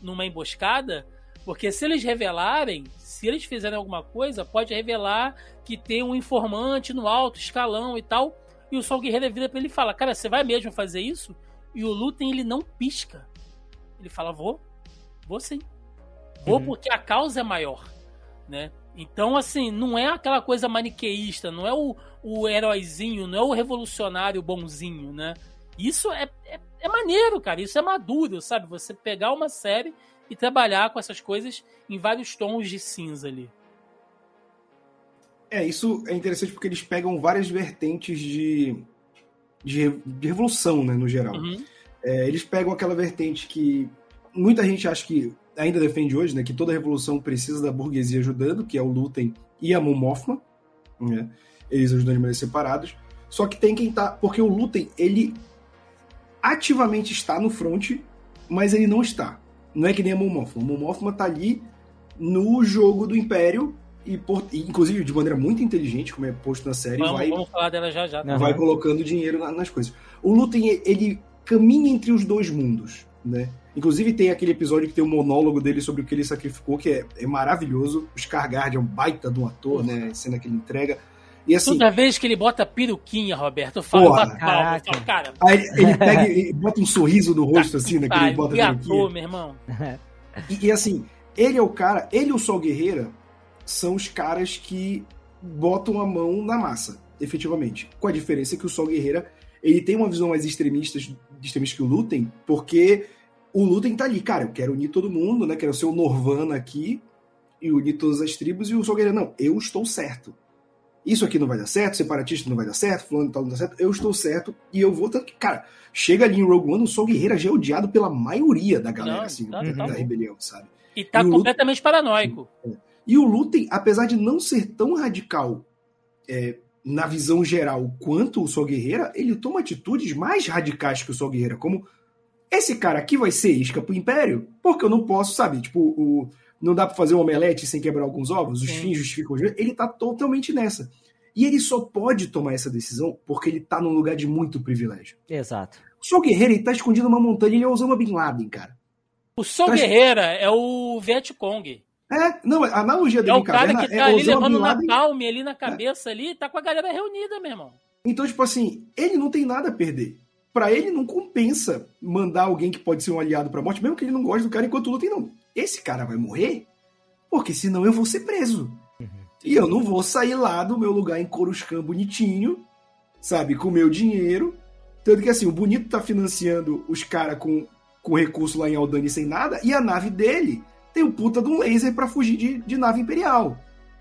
numa emboscada, porque se eles revelarem, se eles fizerem alguma coisa, pode revelar que tem um informante no alto escalão e tal. E o Sol Guerreiro vira pra ele e fala: Cara, você vai mesmo fazer isso? E o Lutem, ele não pisca. Ele fala: Vou, vou sim. Vou uhum. porque a causa é maior, né? Então, assim, não é aquela coisa maniqueísta, não é o, o heróizinho, não é o revolucionário bonzinho, né? Isso é, é, é maneiro, cara. Isso é maduro, sabe? Você pegar uma série e trabalhar com essas coisas em vários tons de cinza ali. É, isso é interessante porque eles pegam várias vertentes de, de, de revolução, né, no geral. Uhum. É, eles pegam aquela vertente que muita gente acha que ainda defende hoje, né, que toda revolução precisa da burguesia ajudando, que é o Lutem e a Mon Mothma, né, eles ajudam de maneiras separadas. Só que tem quem tá, porque o Lutem, ele ativamente está no front, mas ele não está. Não é que nem a Mon Mothma. A Mon Mothma tá ali no jogo do Império e, por, e, inclusive de maneira muito inteligente, como é posto na série, vamos, vai, vamos falar dela já já. Tá? Vai colocando dinheiro na, nas coisas. O Lutem, ele caminha entre os dois mundos, né? Inclusive tem aquele episódio que tem um monólogo dele sobre o que ele sacrificou, que é, é maravilhoso. O Scargard é um baita de um ator, né? Cena que ele entrega. E assim, Toda vez que ele bota peruquinha, Roberto, eu falo, porra, palma, falo cara. Aí ele pega e bota um sorriso no rosto, assim, né? Que ele bota a ator, meu irmão. E, e, assim, ele é o cara, ele e o Sol Guerreira são os caras que botam a mão na massa, efetivamente. Com a diferença que o Sol Guerreira, ele tem uma visão mais extremista, extremista que o Lutem, porque o Lutem tá ali, cara, eu quero unir todo mundo, né? Quero ser o Norvana aqui e unir todas as tribos, e o Sol Guerreira, não, eu estou certo. Isso aqui não vai dar certo, separatista não vai dar certo, fulano tal não dá certo, eu estou certo e eu vou. Tanto que, cara, chega ali em Rogue One, o Sol Guerreira já é odiado pela maioria da galera, não, assim, tá, da, tá rebelião, sabe? E tá e completamente Lutem, paranoico. É. E o Lutem, apesar de não ser tão radical é, na visão geral quanto o Sol Guerreira, ele toma atitudes mais radicais que o Sol Guerreira, como esse cara aqui vai ser isca pro Império, porque eu não posso, sabe? Tipo, o, não dá para fazer um omelete sem quebrar alguns ovos, os Sim. fins justificam os Ele tá totalmente nessa. E ele só pode tomar essa decisão porque ele tá num lugar de muito privilégio. Exato. O Sol Guerreiro, ele tá escondido numa montanha, ele é Osama Bin Laden, cara. O Sol tá Guerreira é o Vietcong. É, não, a analogia dele é o cara que tá é ali levando na palme, ali na cabeça, é. ali, tá com a galera reunida, meu irmão. Então, tipo assim, ele não tem nada a perder para ele não compensa mandar alguém que pode ser um aliado pra morte, mesmo que ele não goste do cara enquanto luta. não, esse cara vai morrer, porque senão eu vou ser preso. Uhum. E eu não vou sair lá do meu lugar em Coruscant bonitinho, sabe, com meu dinheiro. Tanto que assim, o bonito tá financiando os caras com, com recurso lá em Aldani sem nada, e a nave dele tem o puta de um laser para fugir de, de nave imperial.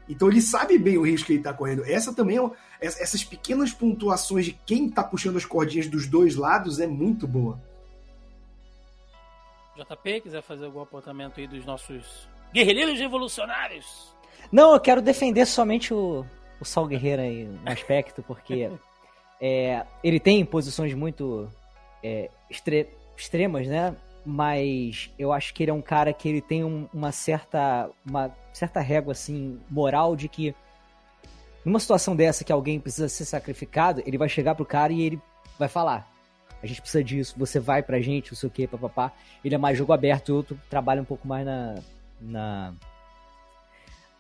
Então ele sabe bem o risco que ele tá correndo. Essa também é, essas pequenas pontuações de quem tá puxando as cordinhas dos dois lados é muito boa. JP, quiser fazer algum apontamento aí dos nossos guerreiros revolucionários? Não, eu quero defender somente o, o Sol Guerreiro aí no aspecto, porque é, ele tem posições muito é, extre extremas, né? Mas eu acho que ele é um cara que ele tem um, uma certa uma certa régua assim moral de que numa situação dessa que alguém precisa ser sacrificado, ele vai chegar pro cara e ele vai falar: a gente precisa disso, você vai pra gente, não sei o que, papapá. Ele é mais jogo aberto e outro trabalha um pouco mais na. na...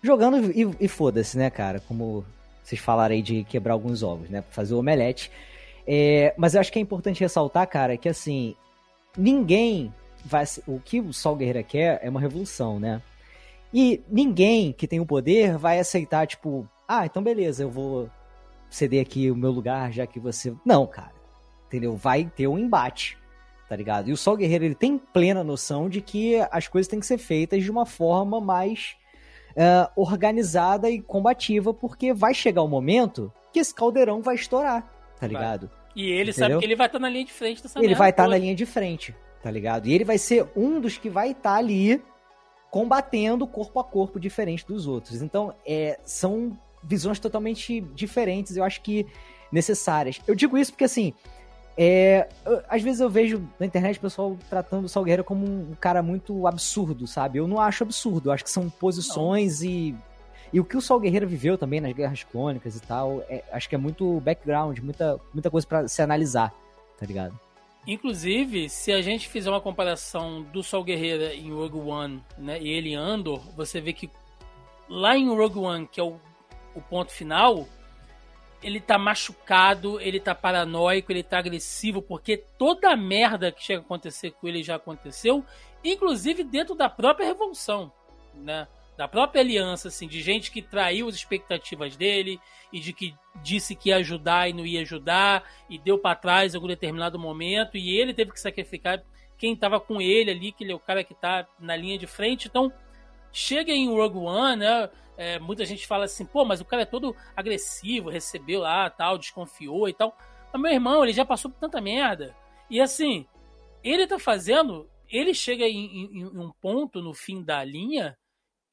Jogando e, e foda-se, né, cara? Como vocês falaram aí de quebrar alguns ovos, né? Fazer o omelete. É, mas eu acho que é importante ressaltar, cara, que assim, ninguém vai. O que o Sol Guerreira quer é uma revolução, né? E ninguém que tem o poder vai aceitar, tipo, ah, então beleza, eu vou ceder aqui o meu lugar, já que você. Não, cara. Entendeu? Vai ter um embate, tá ligado? E o Sol Guerreiro, ele tem plena noção de que as coisas têm que ser feitas de uma forma mais uh, organizada e combativa, porque vai chegar o um momento que esse caldeirão vai estourar, tá ligado? Vai. E ele Entendeu? sabe que ele vai estar tá na linha de frente dessa Ele vai estar tá na linha de frente, tá ligado? E ele vai ser um dos que vai estar tá ali combatendo corpo a corpo diferente dos outros. Então, é, são visões totalmente diferentes, eu acho que necessárias. Eu digo isso porque, assim, é, eu, às vezes eu vejo na internet o pessoal tratando o Sol Guerreiro como um cara muito absurdo, sabe? Eu não acho absurdo, eu acho que são posições e. E o que o Sol Guerreiro viveu também nas guerras clônicas e tal, é, acho que é muito background, muita, muita coisa para se analisar, tá ligado? Inclusive, se a gente fizer uma comparação do Sol Guerreiro em Rogue One né, e ele em Andor, você vê que lá em Rogue One, que é o, o ponto final, ele tá machucado, ele tá paranoico, ele tá agressivo, porque toda a merda que chega a acontecer com ele já aconteceu, inclusive dentro da própria revolução, né? Da própria aliança, assim, de gente que traiu as expectativas dele e de que disse que ia ajudar e não ia ajudar e deu para trás em algum determinado momento e ele teve que sacrificar quem tava com ele ali, que ele é o cara que tá na linha de frente. Então, chega em Rogue One, né? É, muita gente fala assim, pô, mas o cara é todo agressivo, recebeu lá, tal, desconfiou e tal. Mas meu irmão, ele já passou por tanta merda. E assim, ele tá fazendo. Ele chega em, em, em um ponto no fim da linha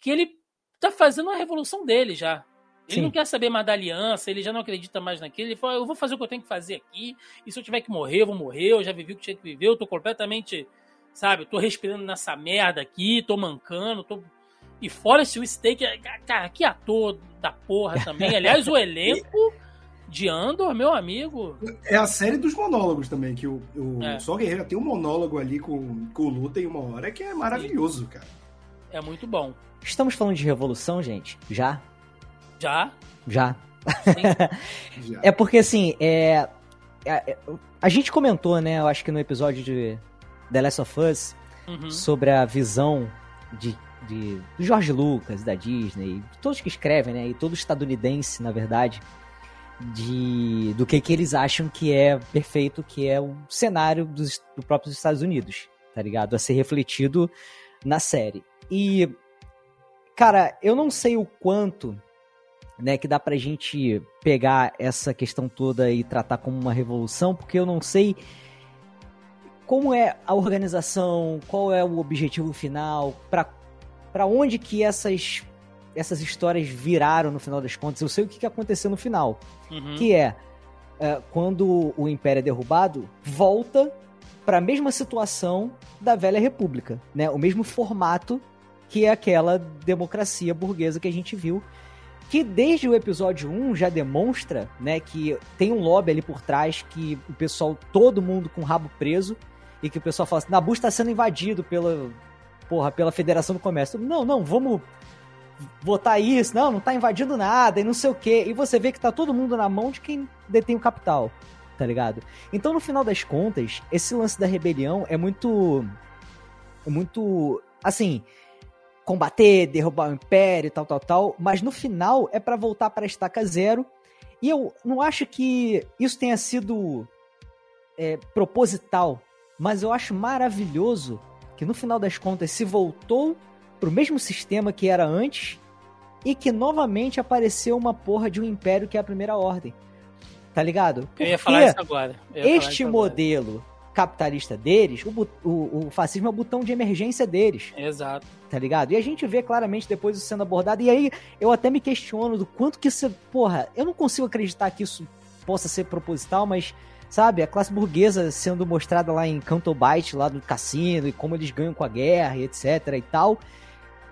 que ele tá fazendo a revolução dele já. Ele Sim. não quer saber mais da aliança, ele já não acredita mais naquilo. Ele fala, eu vou fazer o que eu tenho que fazer aqui, e se eu tiver que morrer, eu vou morrer, eu já vivi o que tinha que viver, eu tô completamente, sabe, eu tô respirando nessa merda aqui, tô mancando, tô e Forrest Whitaker, cara, que ator da porra também. Aliás, o elenco de Andor, meu amigo. É a série dos monólogos também, que o, o é. Sol Guerreiro tem um monólogo ali com, com o Luta em uma hora que é maravilhoso, Sim. cara. É muito bom. Estamos falando de revolução, gente? Já? Já? Já. Já. É porque, assim, é, é, a gente comentou, né, eu acho que no episódio de The Last of Us, uhum. sobre a visão de de do George Lucas, da Disney, todos que escrevem, né, e todo estadunidense, na verdade, de do que que eles acham que é perfeito, que é o cenário dos, do próprios Estados Unidos, tá ligado? A ser refletido na série. E cara, eu não sei o quanto né, que dá pra gente pegar essa questão toda e tratar como uma revolução, porque eu não sei como é a organização, qual é o objetivo final, para para onde que essas essas histórias viraram no final das contas. Eu sei o que, que aconteceu no final, uhum. que é, é, quando o Império é derrubado, volta para a mesma situação da velha República, né? O mesmo formato que é aquela democracia burguesa que a gente viu, que desde o episódio 1 já demonstra, né, que tem um lobby ali por trás que o pessoal, todo mundo com o rabo preso, e que o pessoal fala assim, Nabu está sendo invadido pela, porra, pela Federação do Comércio. Não, não, vamos votar isso, não, não tá invadindo nada e não sei o quê. E você vê que tá todo mundo na mão de quem detém o capital, tá ligado? Então, no final das contas, esse lance da rebelião é muito. É muito. Assim. Combater, derrubar o império, tal, tal, tal. Mas no final é para voltar para estaca zero. E eu não acho que isso tenha sido é, proposital, mas eu acho maravilhoso que no final das contas se voltou pro mesmo sistema que era antes e que novamente apareceu uma porra de um império que é a primeira ordem. Tá ligado? Porque eu ia falar isso agora. Este modelo agora. Capitalista deles, o, o, o, fascismo é o botão de emergência deles. Exato. Tá ligado? E a gente vê claramente depois isso sendo abordado. E aí eu até me questiono do quanto que isso. Porra, eu não consigo acreditar que isso possa ser proposital, mas sabe? A classe burguesa sendo mostrada lá em Canto Byte, lá do cassino, e como eles ganham com a guerra, e etc e tal.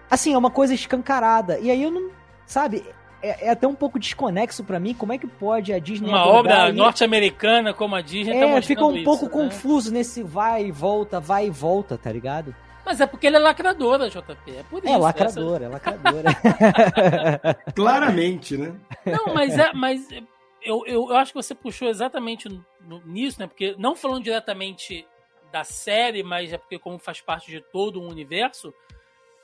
Assim, é uma coisa escancarada. E aí eu não. Sabe? É, é até um pouco desconexo para mim. Como é que pode a Disney. Uma obra norte-americana como a Disney tá é, tá fica um isso, pouco né? confuso nesse vai e volta, vai e volta, tá ligado? Mas é porque ele é lacradora, JP. É por é isso. É lacradora, essa... é lacradora. Claramente, né? Não, mas é. Mas eu, eu, eu, acho que você puxou exatamente nisso, né? Porque não falando diretamente da série, mas é porque como faz parte de todo um universo,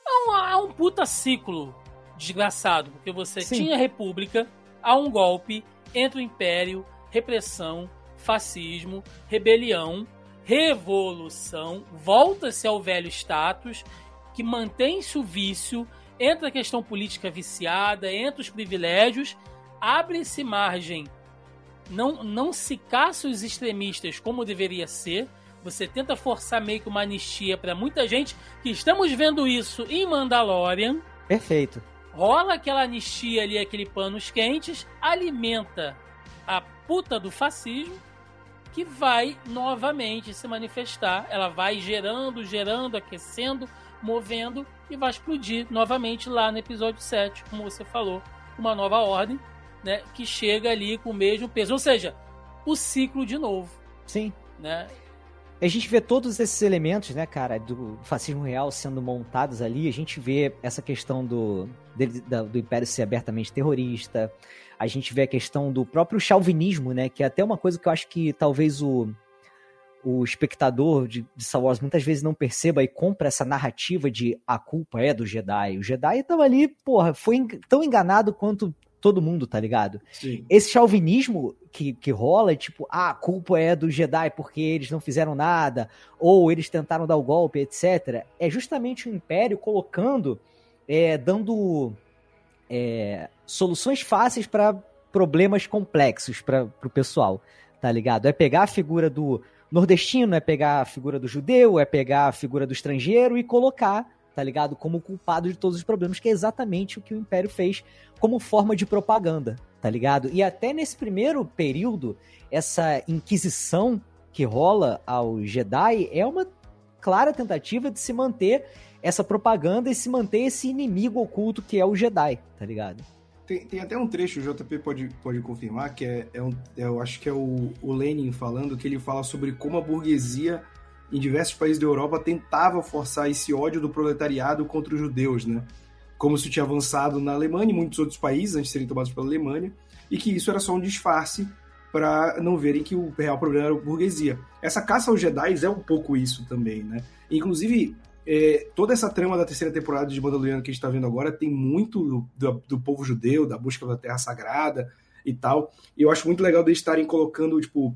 é um, é um puta ciclo desgraçado, porque você Sim. tinha república, há um golpe, entra o império, repressão, fascismo, rebelião, revolução, volta-se ao velho status, que mantém-se o vício, entra a questão política viciada, entra os privilégios, abre-se margem, não, não se caça os extremistas como deveria ser. Você tenta forçar meio que uma anistia para muita gente que estamos vendo isso em Mandalorian. Perfeito. Rola aquela anistia ali, aquele panos quentes, alimenta a puta do fascismo que vai novamente se manifestar. Ela vai gerando, gerando, aquecendo, movendo e vai explodir novamente lá no episódio 7, como você falou, uma nova ordem né, que chega ali com o mesmo peso. Ou seja, o ciclo de novo. Sim. Né? A gente vê todos esses elementos, né, cara, do fascismo real sendo montados ali. A gente vê essa questão do, dele, do Império ser abertamente terrorista, A gente vê a questão do próprio chauvinismo, né? Que é até uma coisa que eu acho que talvez o, o espectador de, de Star Wars muitas vezes não perceba e compra essa narrativa de a culpa é do Jedi. O Jedi tava ali, porra, foi tão enganado quanto todo mundo, tá ligado? Sim. Esse chauvinismo que, que rola, tipo, ah, a culpa é do Jedi porque eles não fizeram nada, ou eles tentaram dar o golpe, etc. É justamente o Império colocando, é, dando é, soluções fáceis para problemas complexos para o pessoal, tá ligado? É pegar a figura do nordestino, é pegar a figura do judeu, é pegar a figura do estrangeiro e colocar tá ligado? Como culpado de todos os problemas, que é exatamente o que o Império fez como forma de propaganda, tá ligado? E até nesse primeiro período, essa inquisição que rola ao Jedi é uma clara tentativa de se manter essa propaganda e se manter esse inimigo oculto que é o Jedi, tá ligado? Tem, tem até um trecho, o JP pode, pode confirmar, que é, é, um, é eu acho que é o, o Lenin falando, que ele fala sobre como a burguesia em diversos países da Europa tentava forçar esse ódio do proletariado contra os judeus, né? Como se tinha avançado na Alemanha e muitos outros países antes de serem tomados pela Alemanha, e que isso era só um disfarce para não verem que o real problema era a burguesia. Essa caça aos Jedi é um pouco isso também, né? Inclusive, é, toda essa trama da terceira temporada de Mandaloriano que a gente está vendo agora tem muito do, do, povo judeu, da busca da Terra Sagrada e tal. E eu acho muito legal de estarem colocando, tipo,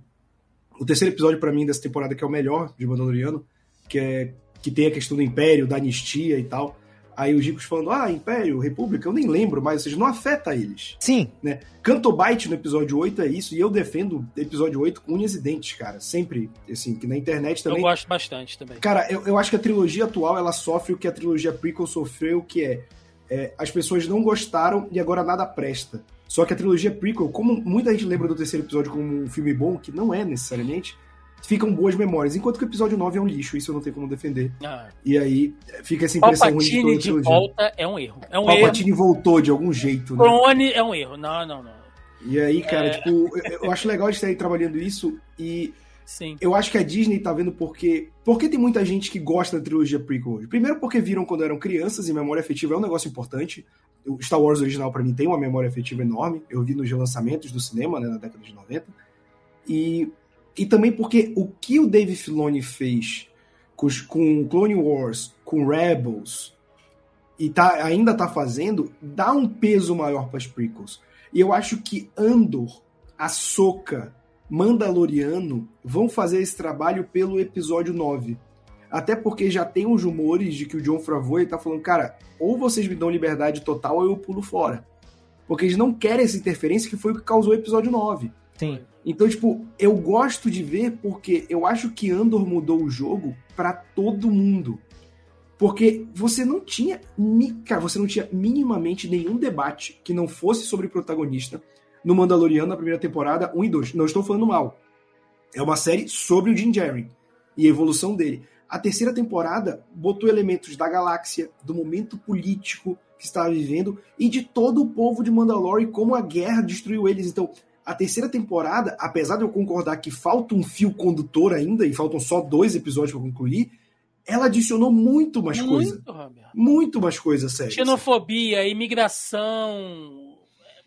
o terceiro episódio para mim dessa temporada que é o melhor de Mandaloriano, que é que tem a questão do Império, da anistia e tal. Aí os ricos falando, ah, Império, República, eu nem lembro, mas ou seja, não afeta eles. Sim. Né? Cantobite no episódio 8 é isso, e eu defendo episódio 8 com unhas e dentes, cara. Sempre, assim, que na internet também. Eu gosto bastante também. Cara, eu, eu acho que a trilogia atual, ela sofre o que a trilogia prequel sofreu, que é, é as pessoas não gostaram e agora nada presta. Só que a trilogia prequel, como muita gente lembra do terceiro episódio como um filme bom, que não é necessariamente, ficam boas memórias. Enquanto que o episódio 9 é um lixo, isso eu não tenho como defender. Ah. E aí fica essa impressão Palpatine ruim de toda a de volta é um erro. É um Palpatine erro. voltou de algum jeito. Né? Clone é um erro. Não, não, não. E aí, cara, é... tipo, eu, acho legal de estar trabalhando isso e Sim. Eu acho que a Disney tá vendo porque. Porque tem muita gente que gosta da trilogia prequel hoje. Primeiro, porque viram quando eram crianças e memória afetiva é um negócio importante. O Star Wars original, para mim, tem uma memória afetiva enorme. Eu vi nos relançamentos do cinema, né, na década de 90. E, e também porque o que o Dave Filoni fez com, com Clone Wars, com Rebels, e tá, ainda tá fazendo, dá um peso maior para as prequels. E eu acho que Andor, Ahsoka, Mandaloriano vão fazer esse trabalho pelo episódio 9. Até porque já tem uns rumores de que o John Favreau está falando, cara, ou vocês me dão liberdade total ou eu pulo fora. Porque eles não querem essa interferência que foi o que causou o episódio 9. Sim. Então, tipo, eu gosto de ver porque eu acho que Andor mudou o jogo para todo mundo. Porque você não tinha, cara, você não tinha minimamente nenhum debate que não fosse sobre protagonista no Mandaloriano na primeira temporada 1 e 2. Não estou falando mal. É uma série sobre o Jim Jerry e a evolução dele. A terceira temporada botou elementos da galáxia, do momento político que estava vivendo e de todo o povo de Mandalore como a guerra destruiu eles. Então, a terceira temporada, apesar de eu concordar que falta um fio condutor ainda e faltam só dois episódios para concluir, ela adicionou muito mais coisa. Muito mais coisa, sério. Xenofobia, imigração,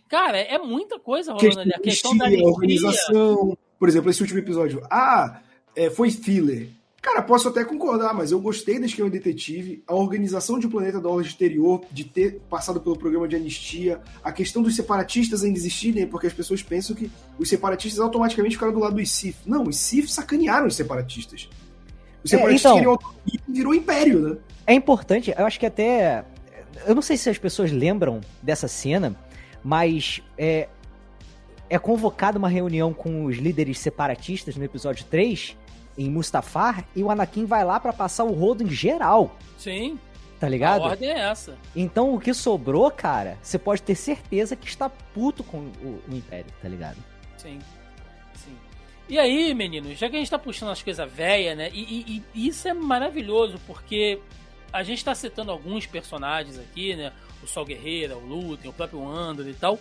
Cara, é muita coisa rolando ali. A questão da anistia. organização. Por exemplo, esse último episódio. Ah, é, foi filler. Cara, posso até concordar, mas eu gostei da Esquema Detetive, a organização de um planeta da Orla Exterior, de ter passado pelo programa de anistia, a questão dos separatistas ainda existirem, porque as pessoas pensam que os separatistas automaticamente ficaram do lado dos Sith. Não, os Sith sacanearam os separatistas. Os é, separatistas é, então, queriam virou império, né? É importante, eu acho que até. Eu não sei se as pessoas lembram dessa cena, mas é, é convocada uma reunião com os líderes separatistas no episódio 3, em Mustafar, e o Anakin vai lá para passar o rodo em geral. Sim. Tá ligado? A ordem é essa. Então o que sobrou, cara, você pode ter certeza que está puto com o, o Império, tá ligado? Sim. Sim. E aí, meninos, já que a gente tá puxando as coisas velhas, né? E, e, e, isso é maravilhoso, porque a gente tá citando alguns personagens aqui, né? O Sol Guerreira, o Lutem, o próprio Andor e tal.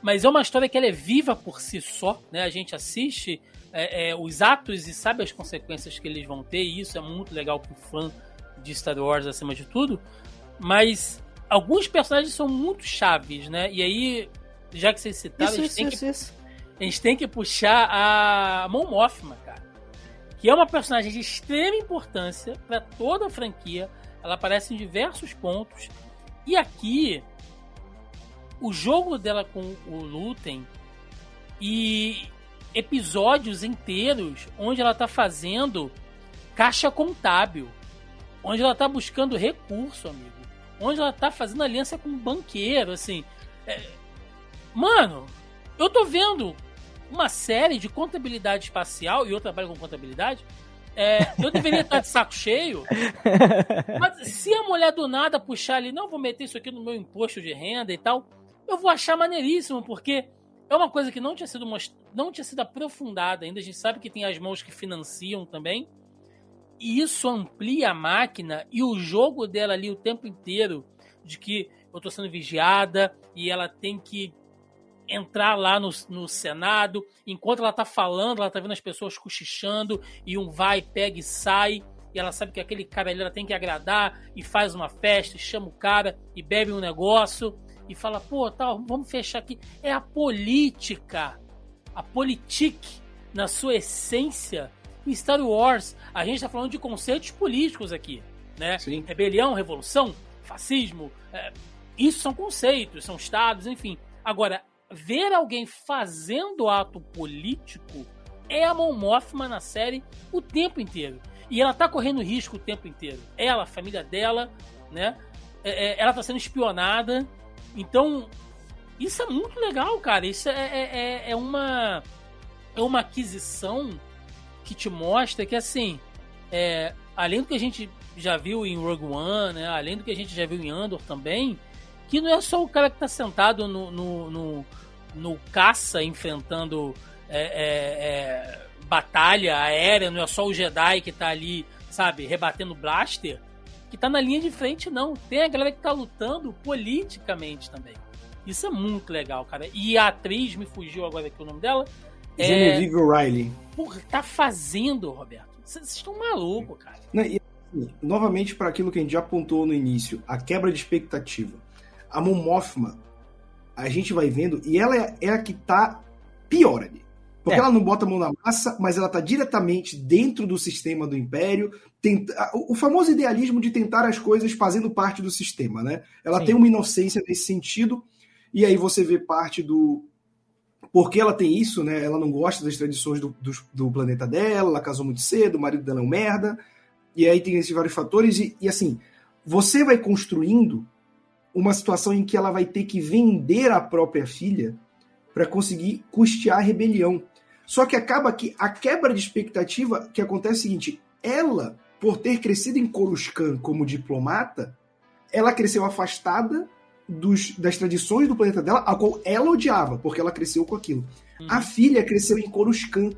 Mas é uma história que ela é viva por si só, né? A gente assiste é, é, os atos e sabe as consequências que eles vão ter, e isso é muito legal pro fã de Star Wars acima de tudo. Mas alguns personagens são muito chaves, né? E aí já que vocês citaram, Isso, a, gente isso, tem isso, que, a gente tem que puxar a Mon Mothma, cara. Que é uma personagem de extrema importância para toda a franquia. Ela aparece em diversos pontos. E aqui, o jogo dela com o Luten e episódios inteiros onde ela tá fazendo caixa contábil, onde ela tá buscando recurso, amigo, onde ela tá fazendo aliança com um banqueiro, assim. É... Mano, eu tô vendo uma série de contabilidade espacial e eu trabalho com contabilidade. É, eu deveria estar de saco cheio, mas se a mulher do nada puxar ali, não vou meter isso aqui no meu imposto de renda e tal, eu vou achar maneiríssimo, porque é uma coisa que não tinha sido most... não tinha sido aprofundada ainda. A gente sabe que tem as mãos que financiam também. E isso amplia a máquina e o jogo dela ali o tempo inteiro de que eu tô sendo vigiada e ela tem que entrar lá no, no Senado. Enquanto ela tá falando, ela tá vendo as pessoas cochichando e um vai, pega e sai. E ela sabe que aquele cara ali ela tem que agradar e faz uma festa, e chama o cara e bebe um negócio e fala, pô, tá, vamos fechar aqui. É a política, a politique na sua essência em Star Wars. A gente tá falando de conceitos políticos aqui, né? Sim. Rebelião, revolução, fascismo, é, isso são conceitos, são estados, enfim. Agora, ver alguém fazendo ato político é a Mon Mothma na série o tempo inteiro. E ela tá correndo risco o tempo inteiro. Ela, a família dela, né? É, é, ela tá sendo espionada. Então, isso é muito legal, cara. Isso é, é, é uma, é uma aquisição que te mostra que, assim, é, além do que a gente já viu em Rogue One, né? Além do que a gente já viu em Andor também, que não é só o cara que tá sentado no, no, no, no caça enfrentando é, é, é, batalha aérea, não é só o Jedi que tá ali, sabe, rebatendo blaster, que tá na linha de frente, não. Tem a galera que tá lutando politicamente também. Isso é muito legal, cara. E a atriz, me fugiu agora aqui o nome dela. É, Genevieve O'Reilly. porra, tá fazendo, Roberto. Vocês estão malucos, cara. Não, e, assim, novamente, para aquilo que a gente já apontou no início, a quebra de expectativa. A Mon Mothma, a gente vai vendo, e ela é, é a que tá pior ali. Porque É. ela não bota a mão na massa, mas ela tá diretamente dentro do sistema do Império. Tenta, o o famoso idealismo de tentar as coisas fazendo parte do sistema, né? Ela Sim. tem uma inocência nesse sentido, e aí você vê parte do. Porque ela tem isso, né? Ela não gosta das tradições do, do, do planeta dela, ela casou muito cedo, o marido dela é um merda. E aí tem esses vários fatores, e, e assim, você vai construindo uma situação em que ela vai ter que vender a própria filha para conseguir custear a rebelião. Só que acaba que a quebra de expectativa que acontece é o seguinte: ela, por ter crescido em Coruscant como diplomata, ela cresceu afastada dos, das tradições do planeta dela, a qual ela odiava, porque ela cresceu com aquilo. A filha cresceu em Coruscant,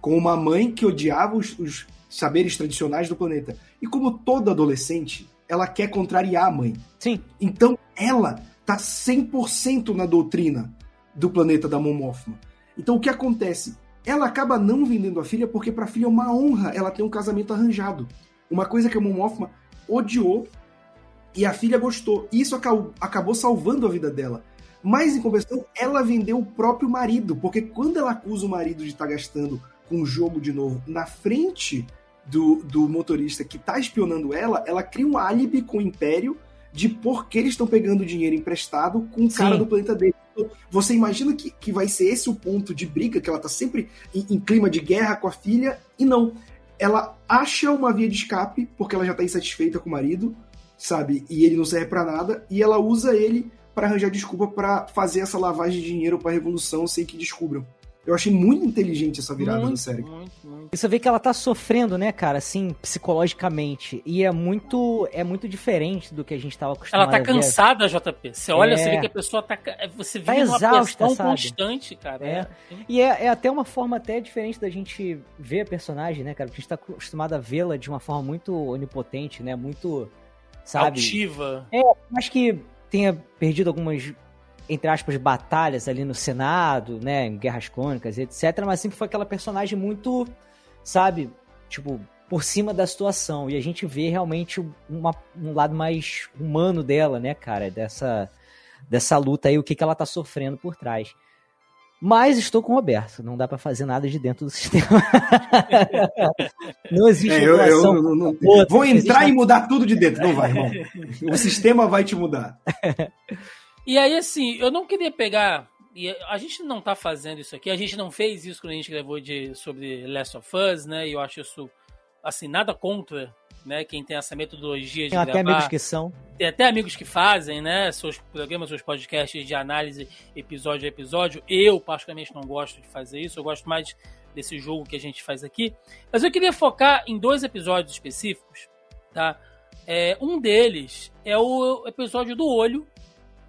com uma mãe que odiava os, os saberes tradicionais do planeta. E como toda adolescente, ela quer contrariar a mãe. Sim. Então ela tá 100% na doutrina do planeta da Mon Mothma. Então o que acontece? Ela acaba não vendendo a filha porque para a filha é uma honra ela ter um casamento arranjado. Uma coisa que a Mon Mothma odiou e a filha gostou. E isso acabou, acabou salvando a vida dela. Mas, em compensação, ela vendeu o próprio marido, porque quando ela acusa o marido de estar gastando com o jogo de novo na frente do, do motorista que está espionando ela, ela cria um álibi com o Império de por que eles estão pegando dinheiro emprestado com o cara Sim. do planeta dele. Então, Você imagina que, que vai ser esse o ponto de briga, que ela tá sempre em, em clima de guerra com a filha, e não. Ela acha uma via de escape, porque ela já tá insatisfeita com o marido, sabe? E ele não serve pra nada, e ela usa ele para arranjar desculpa para fazer essa lavagem de dinheiro pra revolução sem que descubram. Eu achei muito inteligente essa virada muito, da série. Muito, muito. E você vê que ela tá sofrendo, né, cara, assim, psicologicamente. E é muito é muito diferente do que a gente tava acostumado Ela tá a ver. cansada, JP. Você olha, É. você vê que a pessoa tá. Você Tá vive numa exausta, pressão sabe? constante, cara. É. É. E é, é até uma forma até diferente da gente ver a personagem, né, cara? Porque a gente tá acostumado a vê-la de uma forma muito onipotente, né? Muito, sabe? Altiva. Acho que tenha perdido algumas, entre aspas, batalhas ali no Senado, né? Em Guerras Crônicas, etc. Mas sempre foi aquela personagem muito, sabe? Tipo, por cima da situação. E a gente vê realmente uma- um lado mais humano dela, né, cara? Dessa. dessa luta aí, o que, que ela tá sofrendo por trás. Mas estou com o Roberto, não dá para fazer nada de dentro do sistema. não existe é, eu, eu, não, não, Vou entrar e mudar tudo de dentro, não vai, irmão. O sistema vai te mudar. E aí, assim, eu não queria pegar. E a gente não tá fazendo isso aqui, a gente não fez isso quando a gente gravou de, sobre Last of Us, né? E eu acho isso, assim, nada contra né? Quem tem essa metodologia de tem gravar. Tem até amigos que são. Tem até amigos que fazem, né? Seus programas, seus podcasts de análise episódio a episódio. Eu, particularmente, não gosto de fazer isso. Eu gosto mais desse jogo que a gente faz aqui. Mas eu queria focar em dois episódios específicos, tá? É, um deles é o episódio do olho,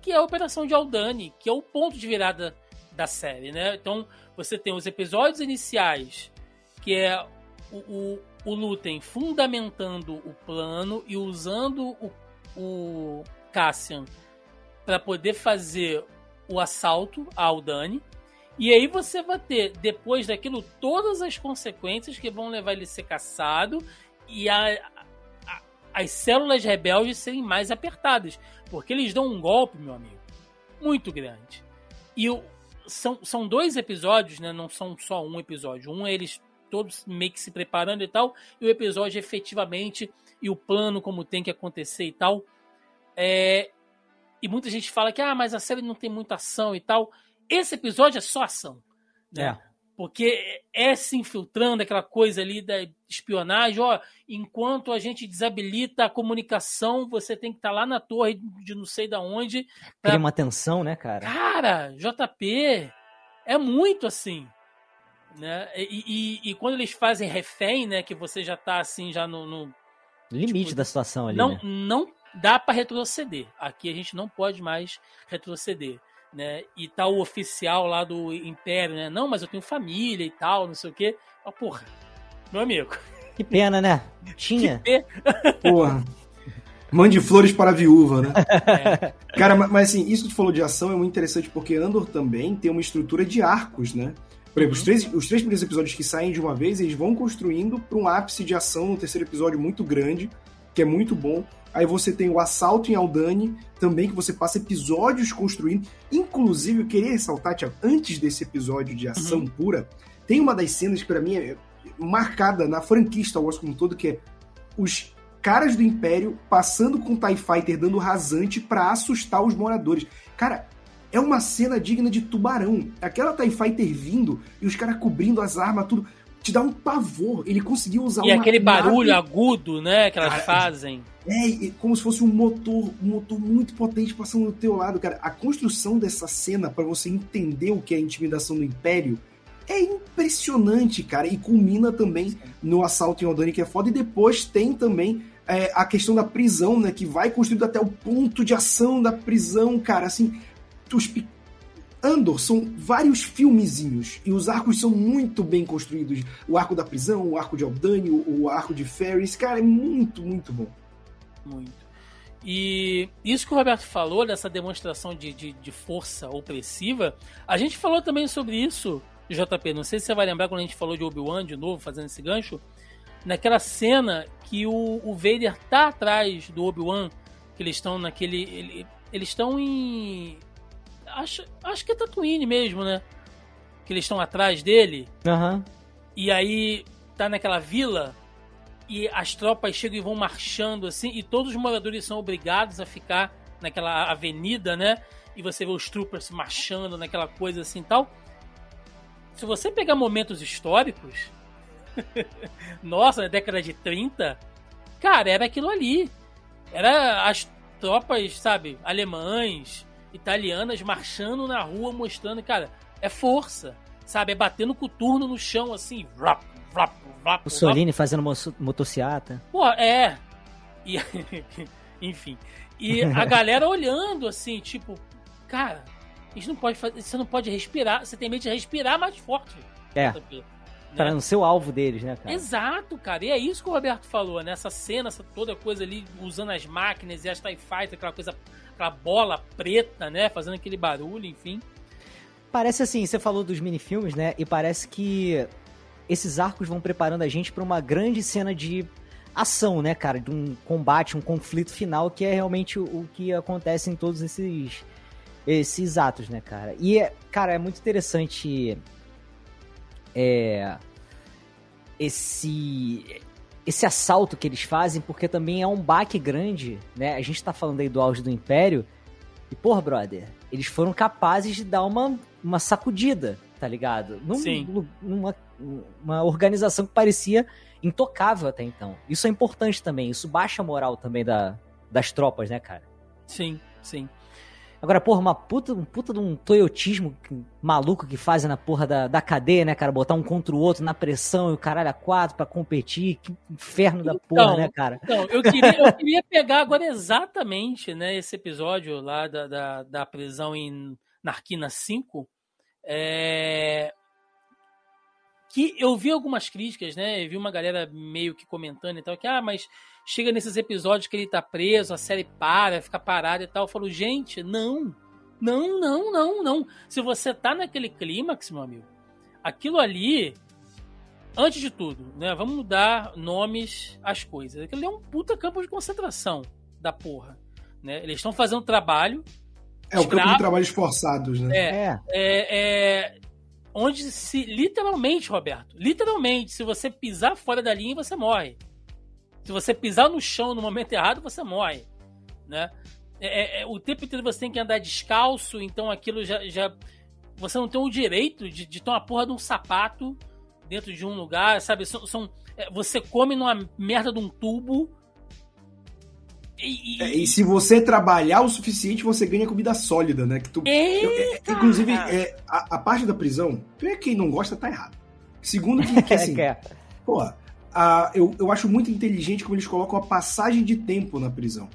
que é a Operação de Aldani, que é o ponto de virada da série, né? Então, você tem os episódios iniciais, que é o, o, o Lutem fundamentando o plano e usando o, o Cassian para poder fazer o assalto a Aldani. E aí você vai ter, depois daquilo, todas as consequências que vão levar ele a ser caçado e a, as células rebeldes serem mais apertadas. Porque eles dão um golpe, meu amigo, muito grande. E o, são, são dois episódios, né? Não são só um episódio. Um eles todos meio que se preparando e tal, e o episódio efetivamente, e o plano como tem que acontecer e tal. É, e muita gente fala que, ah, mas a série não tem muita ação e tal. Esse episódio é só ação. Né? É. Porque é se infiltrando aquela coisa ali da espionagem, ó, enquanto a gente desabilita a comunicação, você tem que estar tá lá na torre de não sei da onde. Pra... Cria uma tensão, né, cara? Cara, JP é muito assim. Né? E, e, e, quando eles fazem refém, né? Que você já tá assim, já no. no limite tipo, da situação ali. Não, né? não dá para retroceder. Aqui a gente não pode mais retroceder. Né? E tá o oficial lá do Império, né? Não, mas eu tenho família e tal, não sei o quê. Ah, porra, meu amigo. Que pena, né? Tinha. Porra. Mande flores para a viúva, né? É. Cara, mas assim, isso que tu falou de ação é muito interessante porque Andor também tem uma estrutura de arcos, né? Por exemplo, uhum. os, três, os três primeiros episódios que saem de uma vez, eles vão construindo para um ápice de ação no terceiro episódio muito grande, que é muito bom. Aí você tem o assalto em Aldani, também que você passa episódios construindo. Inclusive, eu queria ressaltar, Tiago, antes desse episódio de ação uhum. pura, tem uma das cenas que para mim é marcada na franquia Star Wars como um todo, que é os caras do Império passando com o TIE Fighter dando rasante para assustar os moradores. Cara, é uma cena digna de tubarão. Aquela TIE Fighter vindo e os caras cobrindo as armas, tudo. Te dá um pavor. Ele conseguiu usar E aquele barulho nave... agudo, né, que elas cara, fazem. É, como se fosse um motor, um motor muito potente passando do teu lado, cara. A construção dessa cena para você entender o que é a intimidação do Império é impressionante, cara. E culmina também no assalto em Aldani, que é foda. E depois tem também é, a questão da prisão, né? Que vai construído até o ponto de ação da prisão, cara. Assim, os Andor são vários filmezinhos e os arcos são muito bem construídos. O arco da prisão, o arco de Aldani, o arco de Ferris, cara, é muito, muito bom. Muito. E isso que o Roberto falou, dessa demonstração de, de, de força opressiva, a gente falou também sobre isso, JP. Não sei se você vai lembrar quando a gente falou de Obi-Wan de novo, fazendo esse gancho. Naquela cena que o, o Vader tá atrás do Obi-Wan, que eles estão naquele. Ele, eles estão em acho, acho que é Tatooine mesmo, né? Que eles estão atrás dele. Uhum. E aí tá naquela vila e as tropas chegam e vão marchando assim, e todos os moradores são obrigados a ficar naquela avenida, né? E você vê os troopers marchando naquela coisa assim e tal. Se você pegar momentos históricos, nossa, na década de 30, cara, era aquilo ali. Era as tropas, sabe, alemães, italianas marchando na rua, mostrando, cara, é força, sabe? É batendo coturno no chão, assim, rap, rap, rap. O Solini fazendo motociata. Pô, é. E, enfim. E a galera olhando, assim, tipo, cara, isso não pode fazer, você não pode respirar, você tem medo de respirar mais forte. É. Né? Pra não ser o alvo deles, né, cara? Exato, cara. E é isso que o Roberto falou, né? Essa cena, essa toda coisa ali, usando as máquinas e as TIE Fighter, aquela coisa aquela bola preta, né? Fazendo aquele barulho, enfim. Parece assim, você falou dos minifilmes, né? E parece que esses arcos vão preparando a gente para uma grande cena de ação, né, cara? De um combate, um conflito final, que é realmente o que acontece em todos esses esses atos, né, cara? E, cara, é muito interessante é, esse esse assalto que eles fazem, porque também é um baque grande, né? A gente tá falando aí do auge do Império, e, porra, brother, eles foram capazes de dar uma, uma sacudida, tá ligado? Num, Sim. Numa uma organização que parecia intocável até então. Isso é importante também, isso baixa a moral também da, das tropas, né, cara? Sim, sim. Agora, porra, uma puta, um puta de um toyotismo maluco que fazem na porra da, da cadeia, né, cara? Botar um contra o outro na pressão e o caralho a quatro pra competir. Que inferno da Então, porra, né, cara? Então, eu queria, eu queria pegar agora exatamente né, esse episódio lá da, da, da prisão em Narquina 5. É, que eu vi algumas críticas, né? Eu vi uma galera meio que comentando e tal, que, ah, mas chega nesses episódios que ele tá preso, a série para, fica parada e tal. Eu falo, gente, não. Não, não, não, não. Se você tá naquele clímax, meu amigo, aquilo ali, antes de tudo, né? Vamos dar nomes às coisas. Aquilo ali é um puta campo de concentração da porra. Né? Eles estão fazendo trabalho. É o campo de trabalhos forçados, né? É, É. é, é, onde se literalmente, Roberto, literalmente, se você pisar fora da linha, você morre. Se você pisar no chão no momento errado, você morre, né? É, é, o tempo inteiro você tem que andar descalço, então aquilo já, já você não tem o direito de, de ter uma porra de um sapato dentro de um lugar, sabe? São, são é, você come numa merda de um tubo. E, e- É, e se você trabalhar o suficiente, você ganha comida sólida, né? Que tu, eu- é- é- inclusive, é, a, a parte da prisão, quem não gosta tá errado. Segundo que, que assim, É, pô, a- eu, eu acho muito inteligente como eles colocam a passagem de tempo na prisão.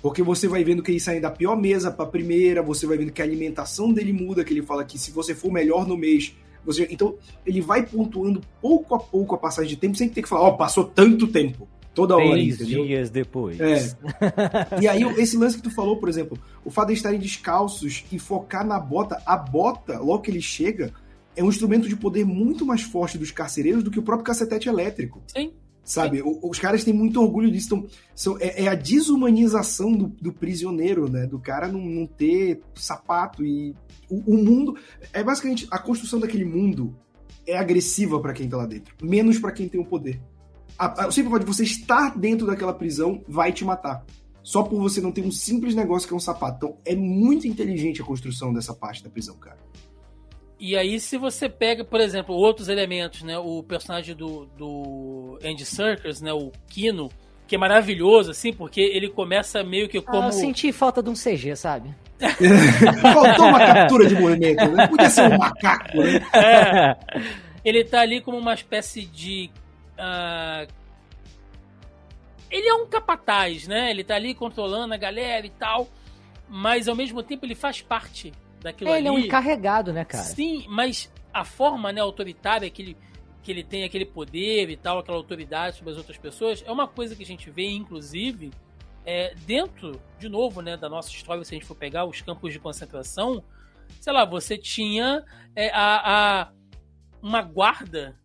Porque você vai vendo que ele sai da pior mesa pra primeira, você vai vendo que a alimentação dele muda, que ele fala que se você for melhor no mês, você. Então, ele vai pontuando pouco a pouco a passagem de tempo, sem ter que falar, ó, passou tanto tempo. Toda hora, Três entendeu? dias depois. É. E aí, esse lance que tu falou, por exemplo, o fato de estarem descalços e focar na bota, a bota, logo que ele chega, é um instrumento de poder muito mais forte dos carcereiros do que o próprio cacetete elétrico. Sim. Sabe? O- Os caras têm muito orgulho disso. Então, são- é, é a desumanização do, do prisioneiro, né? Do cara não, não ter sapato e. O, o mundo. É basicamente a construção daquele mundo é agressiva pra quem tá lá dentro, menos pra quem tem o poder. A, a, o simples fato de você estar dentro daquela prisão vai te matar. Só por você não ter um simples negócio que é um sapato. Então, é muito inteligente a construção dessa parte da prisão, cara. E aí, se você pega, por exemplo, outros elementos, né? O personagem do, do Andy Serkis, né? O Kino, que é maravilhoso, assim, porque ele começa meio que Ah, como. eu senti falta de um CG, sabe? Faltou uma captura de movimento, né? Podia ser um macaco, né? É, ele tá ali como uma espécie de. ah, ele é um capataz, né? Ele tá ali controlando a galera e tal. Mas ao mesmo tempo ele faz parte daquilo ele é um encarregado, né, cara? Sim, mas a forma né, autoritária que ele, que ele tem, aquele poder e tal, aquela autoridade sobre as outras pessoas, é uma coisa que a gente vê, inclusive, é, dentro, de novo, né, da nossa história, se a gente for pegar os campos de concentração, sei lá, você tinha é, a, a- uma guarda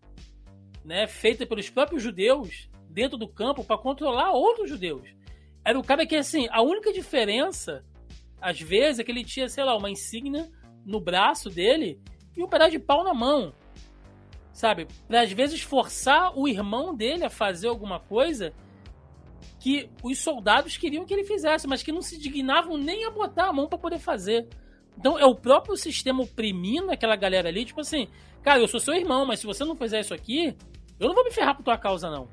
né, feita pelos próprios judeus dentro do campo para controlar outros judeus. Era o cara que, assim, a única diferença, às vezes, é que ele tinha, sei lá, uma insígnia no braço dele e um pedaço de pau na mão. Sabe? Pra às vezes forçar o irmão dele a fazer alguma coisa que os soldados queriam que ele fizesse, mas que não se dignavam nem a botar a mão para poder fazer. Então é o próprio sistema oprimindo aquela galera ali, tipo assim, cara, eu sou seu irmão, mas se você não fizer isso aqui, eu não vou me ferrar por tua causa, não.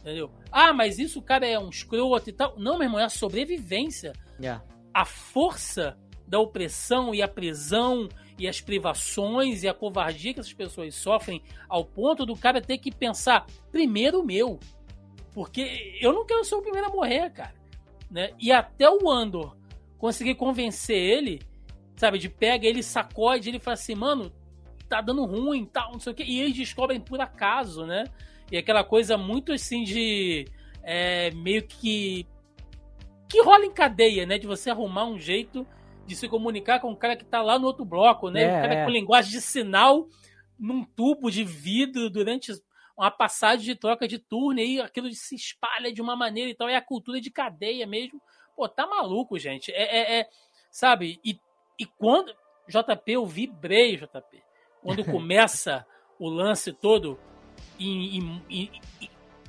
Entendeu? Ah, mas isso cara é um escroto e tal. Não, meu irmão, é a sobrevivência É. a força da opressão e a prisão e as privações e a covardia que essas pessoas sofrem ao ponto do cara ter que pensar primeiro o meu. Porque eu não quero ser o primeiro a morrer, cara. Né? E até o Andor conseguir convencer ele, sabe, de pega ele, sacode, ele fala assim, mano, tá dando ruim, tal, não sei o quê. E eles descobrem por acaso, né? E aquela coisa muito assim de é, meio que que rola em cadeia, né? De você arrumar um jeito de se comunicar com o cara que tá lá no outro bloco, né? É, o cara é. com linguagem de sinal num tubo de vidro durante uma passagem de troca de turno e aí aquilo se espalha de uma maneira e tal. É a cultura de cadeia mesmo. Pô, tá maluco, gente. É, é- é- sabe? E E quando. JP, eu vibrei, JP. Quando começa o lance todo em, em, em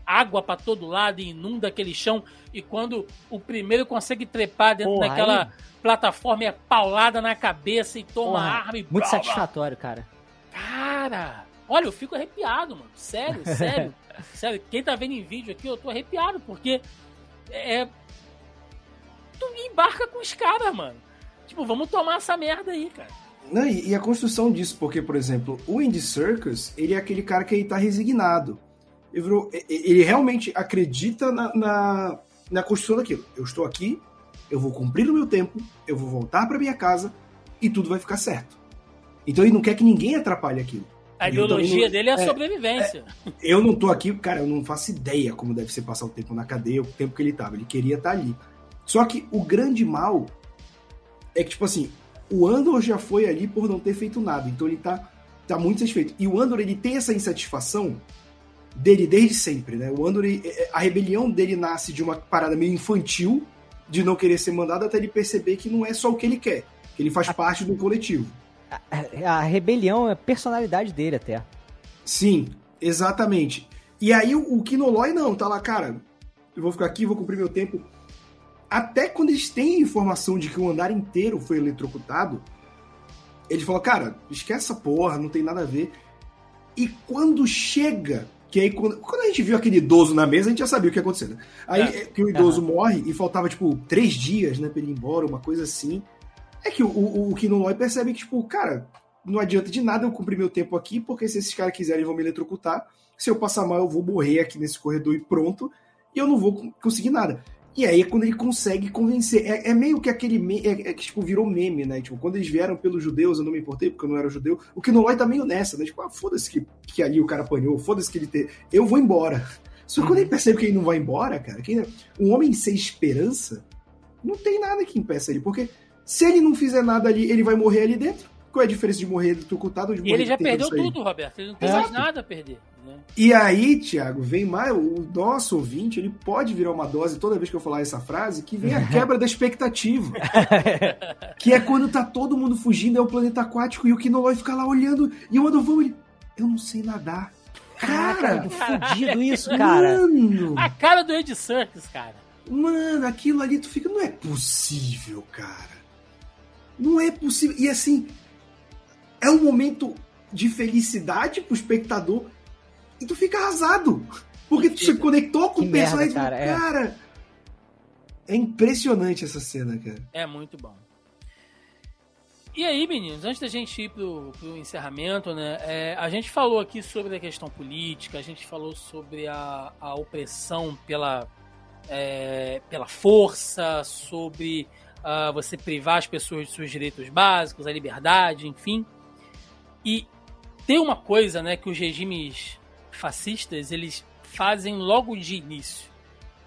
água para todo lado e inunda aquele chão. E quando o primeiro consegue trepar dentro Porra, daquela aí... plataforma, é paulada na cabeça e toma Porra, arma e Muito blá, satisfatório, cara. Cara, olha, eu fico arrepiado, mano. Sério, sério. sério. Quem tá vendo em vídeo aqui, eu tô arrepiado, porque é. Tu embarca com os caras, mano. Tipo, vamos tomar essa merda aí, cara. Não, e, a construção disso, porque, por exemplo, o Andy Circus, ele é aquele cara que ele tá resignado. Ele, ele realmente acredita na, na, na, construção daquilo. Eu estou aqui, eu vou cumprir o meu tempo, eu vou voltar para minha casa e tudo vai ficar certo. Então ele não quer que ninguém atrapalhe aquilo. A ideologia não, dele é a é, sobrevivência. É, eu não tô aqui, cara, eu não faço ideia como deve ser passar o tempo na cadeia, o tempo que ele tava. Ele queria estar tá ali. Só que o grande mal é que, tipo assim, o Andor já foi ali por não ter feito nada. Então ele tá, tá muito satisfeito. E o Andor, ele tem essa insatisfação dele desde sempre, né? O Andor, é, a rebelião dele nasce de uma parada meio infantil, de não querer ser mandado, até ele perceber que não é só o que ele quer, que ele faz parte do coletivo. A, a rebelião é a personalidade dele até. Sim, exatamente. E aí o, o Kinoloi não, tá lá, cara, eu vou ficar aqui, vou cumprir meu tempo. Até quando eles têm informação de que o andar inteiro foi eletrocutado, ele falou, cara, esquece essa porra, não tem nada a ver. E quando chega, que aí quando, quando a gente viu aquele idoso na mesa, a gente já sabia o que ia acontecer, né? Aí é. que o idoso uhum. morre e faltava, tipo, três dias, né, pra ele ir embora, uma coisa assim. É que o, o, o Kinoloi percebe que, tipo, cara, não adianta de nada eu cumprir meu tempo aqui, porque se esses caras quiserem, vão me eletrocutar. Se eu passar mal, eu vou morrer aqui nesse corredor e pronto. E eu não vou conseguir nada. E aí é quando ele consegue convencer. É, é meio que aquele meme, é, é, que tipo, virou meme, né? Tipo, quando eles vieram pelos judeus, eu não me importei porque eu não era judeu. O Kinoloi tá meio nessa, né? Tipo, ah, foda-se que, que ali o cara apanhou, foda-se que ele ter. Eu vou embora. Só que quando ele percebe que ele não vai embora, cara, que um homem sem esperança, não tem nada que impeça ele. Porque se ele não fizer nada ali, ele vai morrer ali dentro. Qual é a diferença de morrer eletrocutado ou de morrer E ele já perdeu tudo, Roberto. Ele não tem mais nada a perder. Né? E aí, Thiago, vem mais. O nosso ouvinte, ele pode virar uma dose toda vez que eu falar essa frase, que vem a quebra da expectativa. que é quando tá todo mundo fugindo, é o planeta aquático, e o Kinoloi fica lá olhando, e o Adovão, ele. Eu não sei nadar. Cara, fudido isso, cara. Mano, a cara do Ed Serkis, cara. Mano, aquilo ali tu fica. Não é possível, cara. Não é possível. E assim, é um momento de felicidade pro espectador e tu fica arrasado. Porque tu se conectou com o personagem. Merda, cara, é. cara, é impressionante essa cena, cara. É muito bom. E aí, meninos, antes da gente ir pro, pro encerramento, né? É, a gente falou aqui sobre a questão política, a gente falou sobre a, a opressão pela, é, pela força, sobre uh, você privar as pessoas de seus direitos básicos, a liberdade, enfim. E tem uma coisa, né, que os regimes fascistas eles fazem logo de início,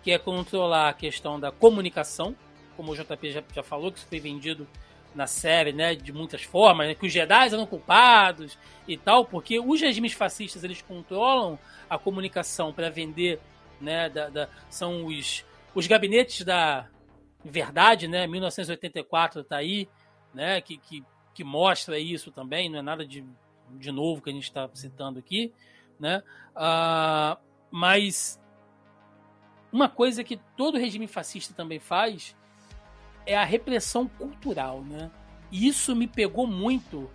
que é controlar a questão da comunicação, como o JP já, já falou, que isso foi vendido na série, né, de muitas formas, né, que os Jedi eram culpados e tal, porque os regimes fascistas eles controlam a comunicação para vender, né, da, da, são os, os gabinetes da verdade, né, 1984 tá aí, né, que, que que mostra isso também, não é nada de, de novo que a gente está citando aqui, né? Uh, mas uma coisa que todo regime fascista também faz é a repressão cultural, né? E isso me pegou muito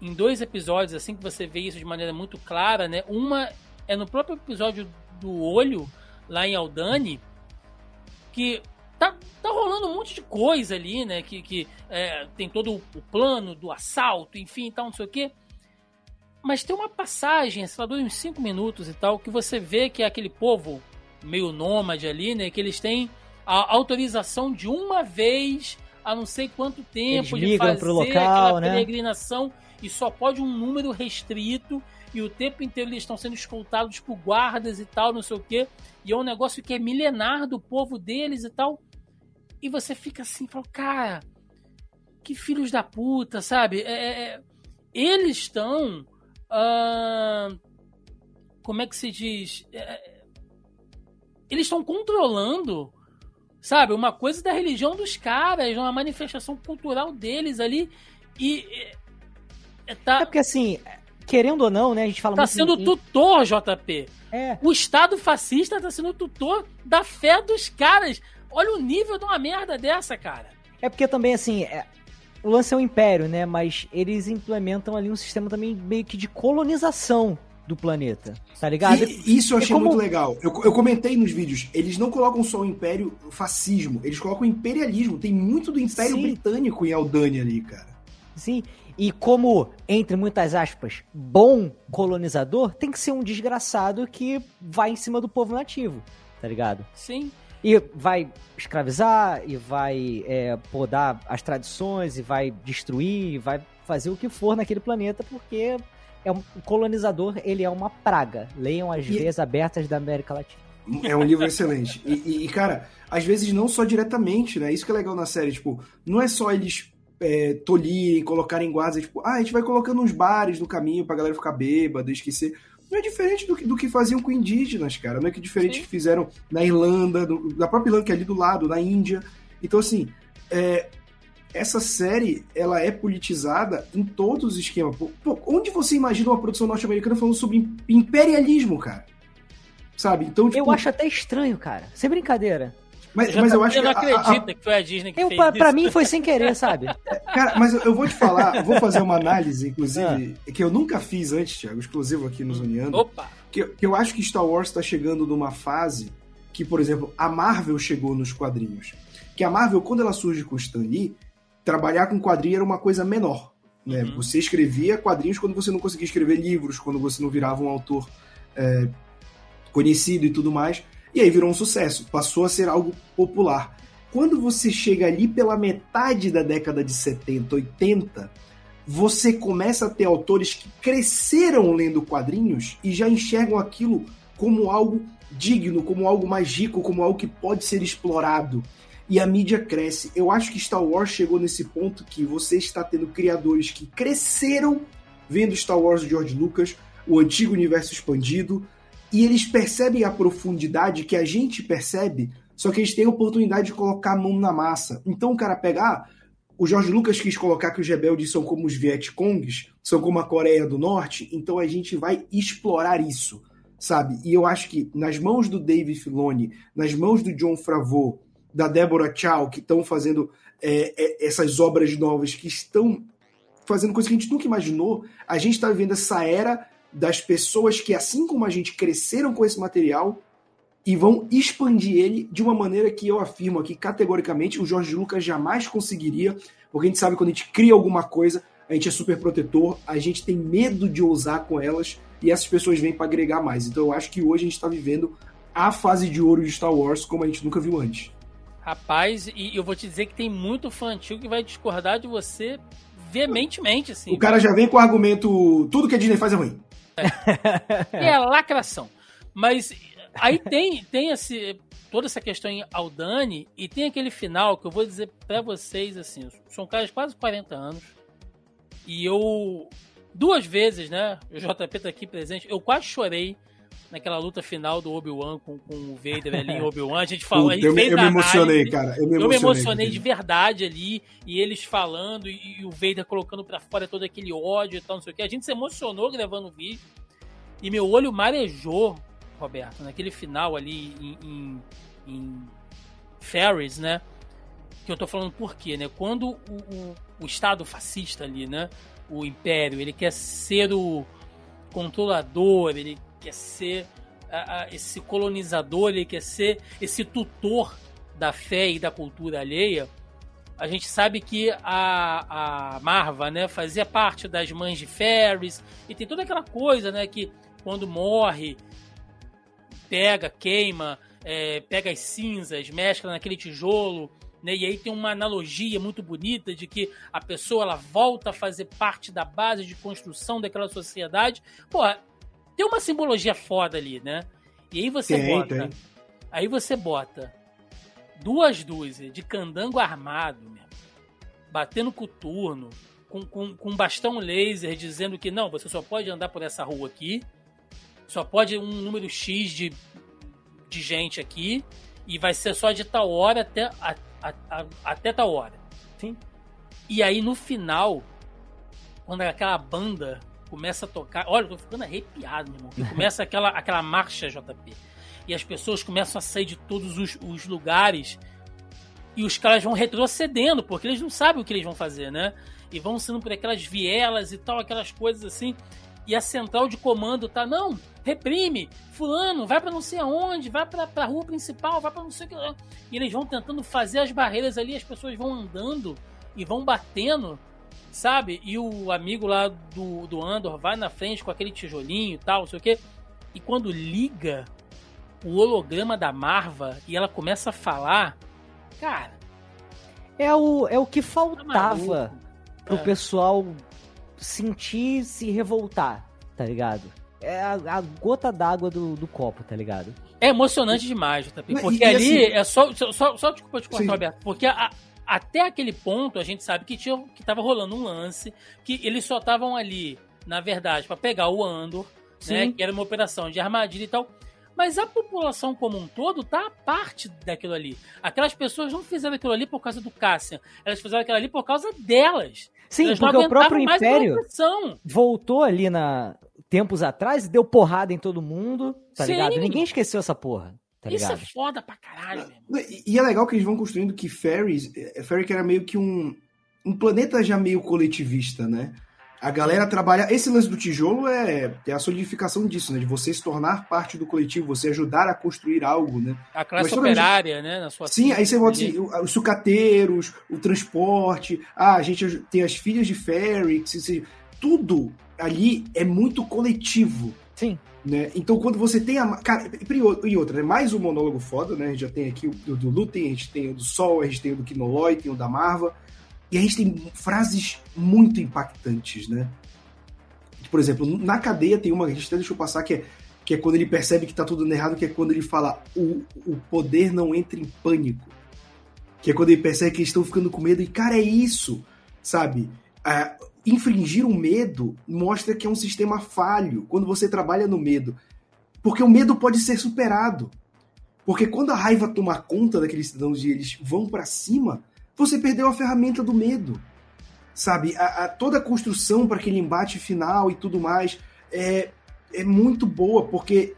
em dois episódios, assim que você vê isso de maneira muito clara, né? Uma é no próprio episódio do olho, lá em Aldani, que tá, tá rolando um monte de coisa ali, né? Que, que é, tem todo o plano do assalto, enfim, tal, não sei o quê. Mas tem uma passagem, sei lá, dura uns 5 minutos e tal, que você vê que é aquele povo meio nômade ali, né? Que eles têm a autorização de uma vez a não sei quanto tempo eles de fazer local, aquela né? peregrinação e só pode um número restrito e o tempo inteiro eles estão sendo escoltados por guardas e tal, não sei o quê. E é um negócio que é milenar do povo deles e tal. E você fica assim, fala, cara, que filhos da puta, sabe? É, é, é eles estão. Uh, como é que se diz? É, é, eles estão controlando Sabe? Uma coisa da religião dos caras, uma manifestação cultural deles ali. E. É, tá, é porque assim, querendo ou não, né? A gente fala tá muito. Tá sendo em... tutor, JP. É. O Estado fascista tá sendo tutor da fé dos caras. Olha o nível de uma merda dessa, cara. É porque também, assim, é, o lance é o império, né? Mas eles implementam ali um sistema também meio que de colonização do planeta, tá ligado? E, isso eu achei como... muito legal. Eu, eu comentei nos vídeos, eles não colocam só o império o fascismo, eles colocam o imperialismo. Tem muito do império Sim. britânico em Aldani ali, cara. Sim, e como, entre muitas aspas, bom colonizador, tem que ser um desgraçado que vai em cima do povo nativo, tá ligado? Sim. E vai escravizar, e vai é, podar as tradições, e vai destruir, e vai fazer o que for naquele planeta, porque é um colonizador, ele é uma praga. Leiam as e... veias abertas da América Latina. É um livro excelente. E, e, cara, às vezes não só diretamente, né? Isso que é legal na série, tipo, não é só eles é, tolirem, colocarem guardas, tipo, ah, a gente vai colocando uns bares no caminho pra galera ficar bêbada, esquecer. Não é diferente do que, do que faziam com indígenas, cara. Não é que diferente Sim. que fizeram na Irlanda, no, na própria Irlanda, que é ali do lado, na Índia. Então, assim, é, essa série ela é politizada em todos os esquemas. Pô, onde você imagina uma produção norte-americana falando sobre imperialismo, cara? Sabe? Então, tipo... Eu acho até estranho, cara. Sem brincadeira. Mas, mas eu acho que. não acredita a, a... que foi a Disney que eu, fez pra, isso. Pra mim foi sem querer, sabe? Cara, mas eu, eu vou te falar, vou fazer uma análise, inclusive, ah. que eu nunca fiz antes, Thiago, exclusivo aqui no Zoneando. Opa! Que, que eu acho que Star Wars está chegando numa fase que, por exemplo, a Marvel chegou nos quadrinhos. Que a Marvel, quando ela surge com o Stan Lee, trabalhar com quadrinho era uma coisa menor. Né? Uhum. Você escrevia quadrinhos quando você não conseguia escrever livros, quando você não virava um autor é, conhecido e tudo mais. E aí virou um sucesso, passou a ser algo popular. Quando você chega ali pela metade da década de 70, 80, você começa a ter autores que cresceram lendo quadrinhos e já enxergam aquilo como algo digno, como algo mais rico, como algo que pode ser explorado e a mídia cresce. Eu acho que Star Wars chegou nesse ponto que você está tendo criadores que cresceram vendo Star Wars de George Lucas, o antigo universo expandido, e eles percebem a profundidade que a gente percebe, só que eles têm a oportunidade de colocar a mão na massa. Então o cara pega, ah, o George Lucas quis colocar que os rebeldes são como os Vietcongs, são como a Coreia do Norte, então a gente vai explorar isso, sabe? E eu acho que nas mãos do Dave Filoni, nas mãos do John Favreau, da Deborah Chow, que estão fazendo é, é, essas obras novas, que estão fazendo coisas que a gente nunca imaginou. A gente está vivendo essa era das pessoas que, assim como a gente, cresceram com esse material e vão expandir ele de uma maneira que eu afirmo aqui categoricamente o Jorge Lucas jamais conseguiria, porque a gente sabe que quando a gente cria alguma coisa, a gente é super protetor, a gente tem medo de ousar com elas e essas pessoas vêm para agregar mais. Então eu acho que hoje a gente está vivendo a fase de ouro de Star Wars como a gente nunca viu antes. Rapaz, e eu vou te dizer que tem muito fã antigo que vai discordar de você veementemente, assim. O cara já vem com o argumento: tudo que a Disney faz é ruim. É, é lacração. Mas aí tem, tem esse, toda essa questão em Aldani e tem aquele final que eu vou dizer para vocês assim: são caras quase 40 anos e eu. Duas vezes, né? O JP tá aqui presente, eu quase chorei naquela luta final do Obi-Wan com, com o Vader ali em Obi-Wan. A gente falou. eu, me, eu me emocionei, cara. Eu me emocionei, eu me emocionei de verdade ali. E eles falando, e, e o Vader colocando para fora todo aquele ódio e tal, não sei o que. A gente se emocionou gravando o vídeo. E meu olho marejou, Roberto, naquele final ali em, em, em Ferris, né? Que eu tô falando por quê, né? Quando o, o, o Estado fascista ali, né? O Império, ele quer ser o controlador, ele quer ser esse colonizador, ele quer ser esse tutor da fé e da cultura alheia. A gente sabe que a, a Marva, né, fazia parte das mães de Ferris e tem toda aquela coisa, né, que quando morre pega, queima, é, pega as cinzas, mescla naquele tijolo, né? E aí tem uma analogia muito bonita de que a pessoa ela volta a fazer parte da base de construção daquela sociedade. Pô, tem uma simbologia foda ali, né? E aí você tem, bota. Tem. Aí você bota duas dúzias de candango armado, mesmo, batendo coturno, com, com, com bastão laser dizendo que não, você só pode andar por essa rua aqui, só pode um número X de, de gente aqui, E vai ser só de tal hora até, a, a, a, até tal hora. Sim. E aí no final, quando aquela banda começa a tocar. Olha, eu tô ficando arrepiado, meu irmão. Começa aquela, aquela marcha, JP. E as pessoas começam a sair de todos os, os lugares. E os caras vão retrocedendo, porque eles não sabem o que eles vão fazer, né? E vão saindo por aquelas vielas e tal, aquelas coisas assim. E a central de comando tá, não, reprime, fulano, vai para não sei aonde, vai pra, pra rua principal, vai para não sei o que. E eles vão tentando fazer as barreiras ali, as pessoas vão andando e vão batendo, sabe? E o amigo lá do, do Andor vai na frente com aquele tijolinho e tal, não sei o que. E quando liga o holograma da Marva e ela começa a falar, cara. É o, é o que faltava Tá pro É. pessoal sentir se revoltar, tá ligado? É a, a gota d'água do, do copo, tá ligado? É emocionante demais, JP. Não, Porque e- e ali assim- é só. Só, só, só desculpa te cortar, Sim. Roberto. Porque a- até aquele ponto a gente sabe que, tinha, que tava rolando um lance, que eles só estavam ali, na verdade, pra pegar o Andor, né? Sim. Que era uma operação de armadilha e tal. Mas a população como um todo tá a parte daquilo ali. Aquelas pessoas não fizeram aquilo ali por causa do Cassian. Elas fizeram aquilo ali por causa delas. Sim, Elas porque o próprio Império voltou ali na tempos atrás e deu porrada em todo mundo, tá Sim. ligado? Ninguém esqueceu essa porra, tá Isso é foda pra caralho, meu irmão. E, e é legal que eles vão construindo que Ferris, é, Ferric era meio que um, um planeta já meio coletivista, né? A galera trabalha. Esse lance do tijolo é, é a solidificação disso, né? De você se tornar parte do coletivo, você ajudar a construir algo, né? A classe Mas toda a gente- operária, né? Na sua Sim, aí você volta assim, os sucateiros, o transporte, ah, a gente tem as filhas de Ferrix, se- tudo ali é muito coletivo. Sim. Né? Então, quando você tem a. Cara, e outra, né? Mais um monólogo foda, né? A gente já tem aqui o do, Lutem, a gente tem o do Sol, a gente tem o do Kinoloy, tem o da Marva. E a gente tem frases muito impactantes, né? Por exemplo, na cadeia tem uma que a gente até deixou passar que é, que é quando ele percebe que tá tudo dando errado, que é quando ele fala o, o poder não entra em pânico. Que é quando ele percebe que eles estão ficando com medo. E, cara, é isso, sabe? Ah, infringir o medo mostra que é um sistema falho quando você trabalha no medo. Porque o medo pode ser superado. Porque quando a raiva toma conta daqueles cidadãos e eles vão pra cima, você perdeu a ferramenta do medo. Sabe? A, a- toda a construção para aquele embate final e tudo mais é, é muito boa, porque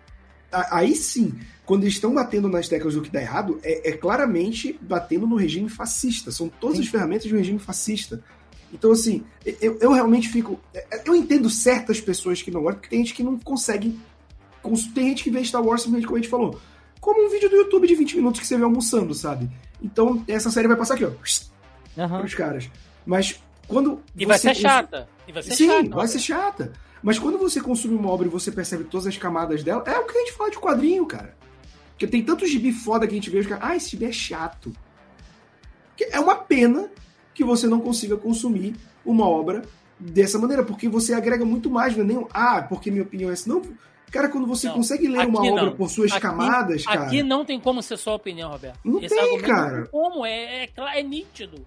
a- aí sim, quando eles estão batendo nas teclas do que dá errado, é, é claramente batendo no regime fascista. São todas Sim. as ferramentas de um regime fascista. Então, assim, eu, eu realmente fico. Eu entendo certas pessoas que não gostam, porque tem gente que não consegue. cons- Tem gente que vê Star Wars simplesmente como a gente falou. Como um vídeo do YouTube de 20 minutos que você vê almoçando, sabe? Então, essa série vai passar aqui, ó, Aham. pros caras. Mas quando. E vai ser chata. E vai ser Sim, chata. vai ser chata. Mas quando você consome uma obra e você percebe todas as camadas dela, é o que a gente fala de quadrinho, cara. Porque tem tanto gibi foda que a gente vê, os caras, ah, esse gibi é chato. É uma pena que você não consiga consumir uma obra dessa maneira, porque você agrega muito mais, não é nem, um, ah, porque minha opinião é essa. Não, cara, quando você Não, consegue ler uma aqui obra não. por suas Aqui- camadas, cara. Aqui não tem como ser sua opinião, Roberto. Não Esse tem, cara. Não tem como, é, é, é nítido.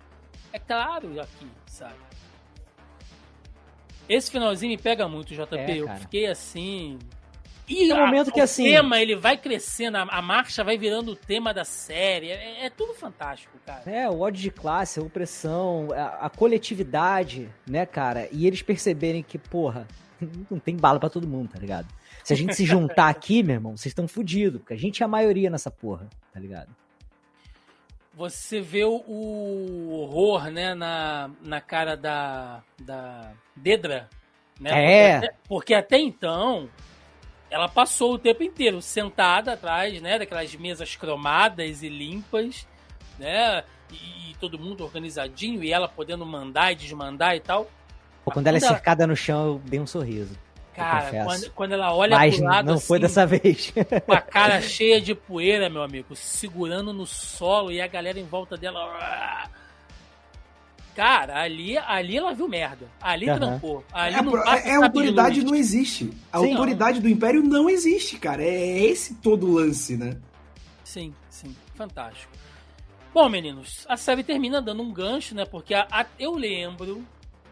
É claro aqui, sabe? Esse finalzinho me pega muito, JP. É, eu fiquei assim. E Tem um momento que, o assim- tema ele vai crescendo, a, a marcha vai virando o tema da série. É, é tudo fantástico, cara. É, o ódio de classe, a opressão, a, a coletividade, né, cara? E eles perceberem que, porra, não tem bala pra todo mundo, tá ligado? Se a gente se juntar aqui, meu irmão, vocês estão fodidos, porque a gente é a maioria nessa porra, tá ligado? Você vê o, o horror, né, na, na cara da, da Dedra. Né? É. Porque até, porque até então, ela passou o tempo inteiro sentada atrás, né, daquelas mesas cromadas e limpas, né, e, e todo mundo organizadinho, e ela podendo mandar e desmandar e tal. Pô, quando ela é ela- cercada no chão, eu dei um sorriso. Cara, quando, quando ela olha Mas pro lado não foi assim, dessa vez. com a cara cheia de poeira, meu amigo, segurando no solo e a galera em volta dela. Cara, ali, ali ela viu merda. Ali trancou. Ali É, não passa é, a sabe autoridade não existe. A Sim, autoridade do Império não existe, cara. É esse todo o lance, né? Sim, sim. Fantástico. Bom, meninos, a série termina dando um gancho, né? Porque a- a- eu lembro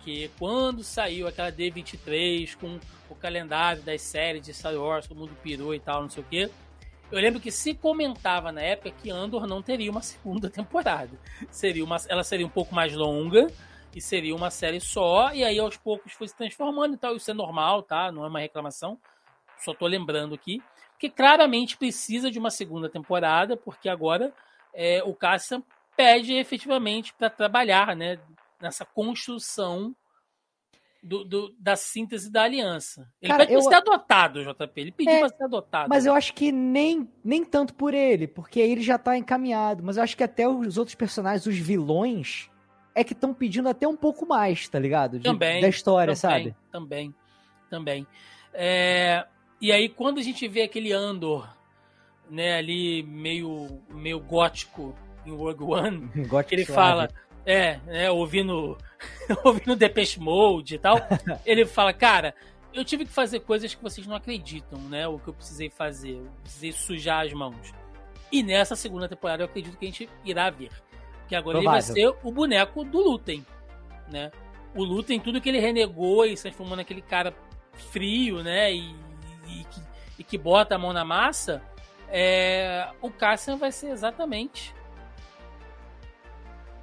que quando saiu aquela D23 com o calendário das séries de Star Wars, todo mundo pirou e tal, não sei o quê. Eu lembro que se comentava na época que Andor não teria uma segunda temporada. Seria uma, ela seria um pouco mais longa e seria uma série só, e aí aos poucos foi se transformando e tal. Isso é normal, tá? Não é uma reclamação. Só tô lembrando aqui. Que claramente precisa de uma segunda temporada, porque agora é, o Cassian pede efetivamente para trabalhar né, nessa construção do, do, da síntese da aliança. Ele Cara, pede eu... ser adotado, JP. Ele pediu é, pra ser adotado. Mas eu acho que nem, nem tanto por ele, porque aí ele já tá encaminhado. Mas eu acho que até os outros personagens, os vilões, é que estão pedindo até um pouco mais, tá ligado? De, também. Da história, também, sabe? Também. Também. É, e aí, quando a gente vê aquele Andor, né, ali meio, meio gótico em Rogue One, gótico ele suave. fala é, é ouvindo, ouvindo Depeche Mode e tal. ele fala, cara, eu tive que fazer coisas que vocês não acreditam, né? O que eu precisei fazer. Eu precisei sujar as mãos. E nessa segunda temporada eu acredito que a gente irá ver. Que agora Provável. ele vai ser o boneco do Lutem, né? O Lutem, tudo que ele renegou e se transformou naquele cara frio, né? E, e, que, e que bota a mão na massa, é, o Cassian vai ser exatamente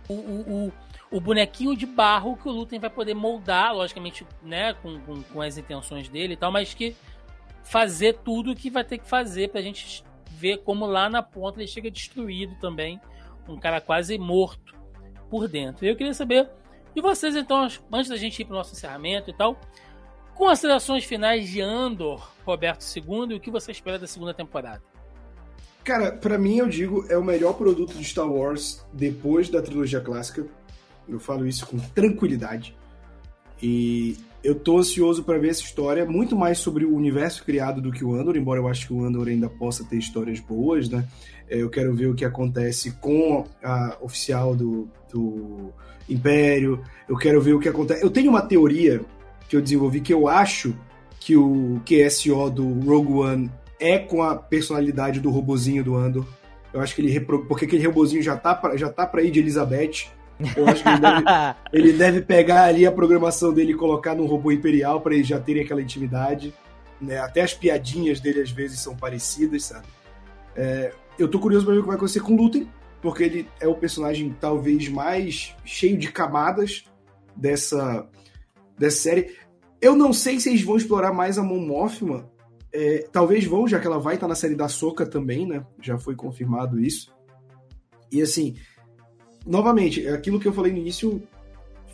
o, o, o, bonequinho de barro que o Lutem vai poder moldar, logicamente, né, com, com, com, as intenções dele e tal, mas que fazer tudo o que vai ter que fazer pra gente ver como lá na ponta ele chega destruído também, um cara quase morto por dentro. Eu queria saber de vocês, então, antes da gente ir pro nosso encerramento e tal, considerações finais de Andor, Roberto II, e o que você espera da segunda temporada? Cara, para mim eu digo, é o melhor produto de Star Wars depois da trilogia clássica. Eu falo isso com tranquilidade. E eu tô ansioso para ver essa história, muito mais sobre o universo criado do que o Andor, embora eu acho que o Andor ainda possa ter histórias boas, né? É, eu quero ver o que acontece com a oficial do, do Império, eu quero ver o que acontece. Eu tenho uma teoria que eu desenvolvi que eu acho que o QSO do Rogue One é com a personalidade do robozinho do Andor. Eu acho que ele repro... porque aquele robozinho já tá pra, já tá para ir de Elizabeth. Eu acho que ele deve, ele deve pegar ali a programação dele e colocar num robô imperial para eles já terem aquela intimidade. Né? Até as piadinhas dele às vezes são parecidas, sabe? É, eu tô curioso pra ver o que vai acontecer com o Lutem, porque ele é o personagem talvez mais cheio de camadas dessa, dessa série. Eu não sei se eles vão explorar mais a Mon Mothma é, talvez vão, já que ela vai estar na série da Soca também, né? Já foi confirmado isso. E assim, novamente, é aquilo que eu falei no início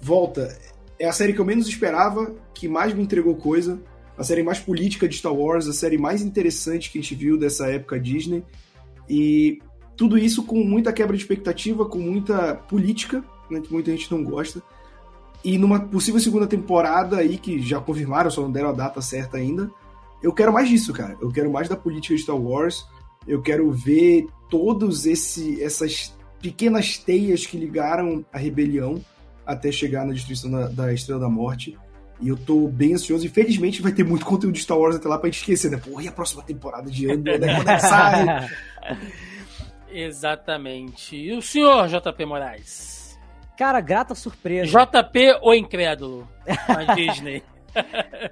volta. É a série que eu menos esperava, que mais me entregou coisa, a série mais política de Star Wars, a série mais interessante que a gente viu dessa época Disney. E tudo isso com muita quebra de expectativa, com muita política, né, que muita gente não gosta. E numa possível segunda temporada aí, que já confirmaram, só não deram a data certa ainda, eu quero mais disso, cara. Eu quero mais da política de Star Wars. Eu quero ver todos esse, essas pequenas teias que ligaram a rebelião até chegar na destruição da, da Estrela da Morte. E eu tô bem ansioso. E felizmente vai ter muito conteúdo de Star Wars até lá pra gente esquecer, né? Porra, e a próxima temporada de Andor? Né? Quando é sai? Exatamente. E o senhor, JP Moraes? Cara, grata surpresa. JP ou incrédulo? Na Disney.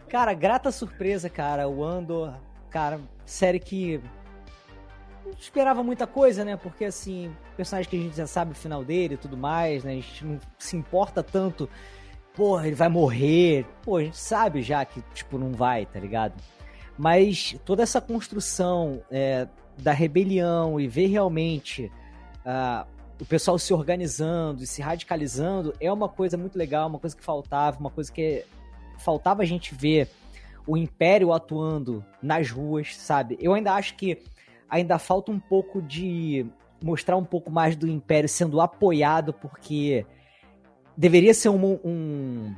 cara, grata surpresa, cara. O Andor, cara, série que não esperava muita coisa, né? Porque assim, personagem que a gente já sabe o final dele e tudo mais, né? A gente não se importa tanto. Porra, ele vai morrer. Pô, a gente sabe já que, tipo, não vai, tá ligado? Mas toda essa construção é, da rebelião e ver realmente uh, o pessoal se organizando e se radicalizando é uma coisa muito legal, uma coisa que faltava, uma coisa que faltava a gente ver o Império atuando nas ruas, sabe? Eu ainda acho que ainda falta um pouco de mostrar um pouco mais do Império sendo apoiado, porque deveria ser um, um,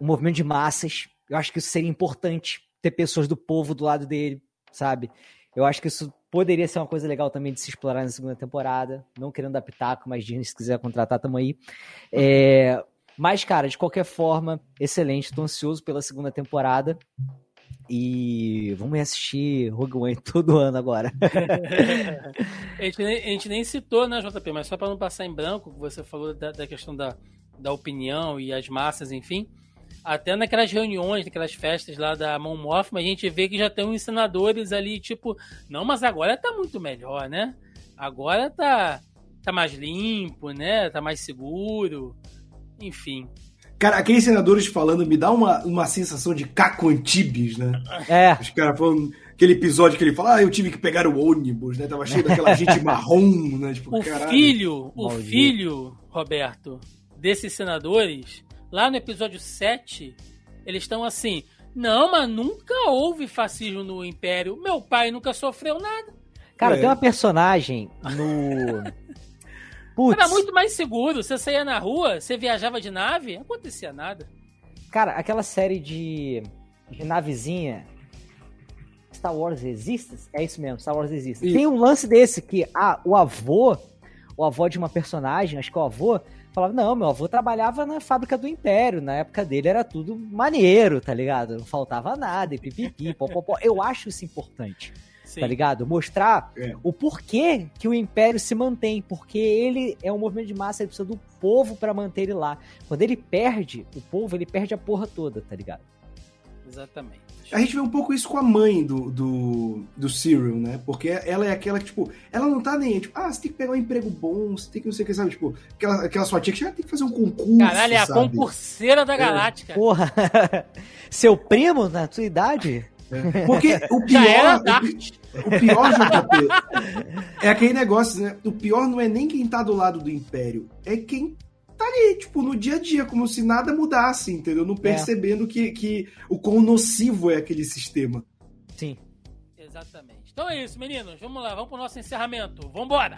um movimento de massas. Eu acho que isso seria importante ter pessoas do povo do lado dele, sabe? Eu acho que isso poderia ser uma coisa legal também de se explorar na segunda temporada. Não querendo pitaco, mas Disney, se quiser contratar, tamo aí. É, mas, cara, de qualquer forma, excelente. Tô ansioso pela segunda temporada. E vamos assistir Rogue One todo ano agora. a, gente nem, a, gente nem, citou, né, JP? Mas só para não passar em branco, você falou da, da, questão da, da opinião e as massas, enfim. Até naquelas reuniões, naquelas festas lá da Mão Mothma, a gente vê que já tem uns senadores ali, tipo, não, mas agora tá muito melhor, né? Agora tá, tá mais limpo, né? Tá mais seguro. Enfim. Cara, aqueles senadores falando me dá uma, uma sensação de Caco Antibes, né? É. Os caras falando aquele episódio que ele fala, ah, eu tive que pegar o ônibus, né? Tava cheio daquela gente marrom, né? Tipo, O caralho. filho, o Maldito. filho, Roberto, desses senadores, lá no episódio 7, eles estão assim: não, mas nunca houve fascismo no Império. Meu pai nunca sofreu nada. Cara, É. tem uma personagem no. Putz, Era muito mais seguro. Você saía na rua, você viajava de nave, não acontecia nada. cara, aquela série de, de navezinha. Star Wars Resistance? É isso mesmo, Star Wars Resistance. Isso. Tem um lance desse que ah, o avô, o avô de uma personagem, acho que o avô, falava: Não, meu avô trabalhava na fábrica do Império. Na época dele era tudo maneiro, tá ligado? Não faltava nada, e pipipi, popopó. Eu acho isso importante. Sim. tá ligado? Mostrar É. o porquê que o Império se mantém, porque ele é um movimento de massa, ele precisa do povo pra manter ele lá. Quando ele perde o povo, ele perde a porra toda, tá ligado? Exatamente. A gente vê um pouco isso com a mãe do, do, do Cyril, né? Porque ela é aquela que, tipo, ela não tá nem, tipo, ah, você tem que pegar um emprego bom, você tem que não sei o que, sabe? Tipo, aquela, aquela sua tia que já tem que fazer um concurso. Caralho, é a sabe? concurseira da Galáctica. Porra! Seu primo, na sua idade? Porque o Já era pior. o, o pior, JP, é aquele negócio, né? O pior não é nem quem tá do lado do Império, é quem tá ali, tipo, no dia a dia, como se nada mudasse, entendeu? Não percebendo que, que o quão nocivo é aquele sistema. Sim. Exatamente. Então é isso, meninos. Vamos lá, vamos pro nosso encerramento. Vambora!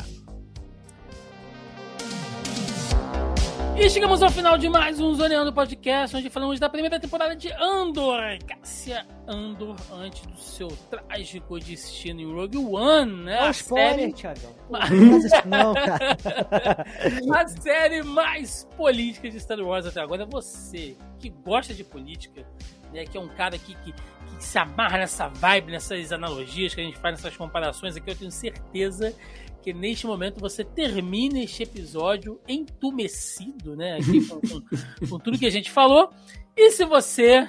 E chegamos ao final de mais um Zoneando Podcast, onde falamos da primeira temporada de Andor. Cássia Andor, antes do seu trágico destino em Rogue One, né? Não, A spoiler, série, Thiagão. Pô, Não cara. a série mais política de Star Wars até agora. Você que gosta de política, né? Que é um cara que, que, que se amarra nessa vibe, nessas analogias que a gente faz, nessas comparações aqui, eu tenho certeza que neste momento você termina este episódio entumecido, né? Aqui com, com- com tudo que a gente falou. E se você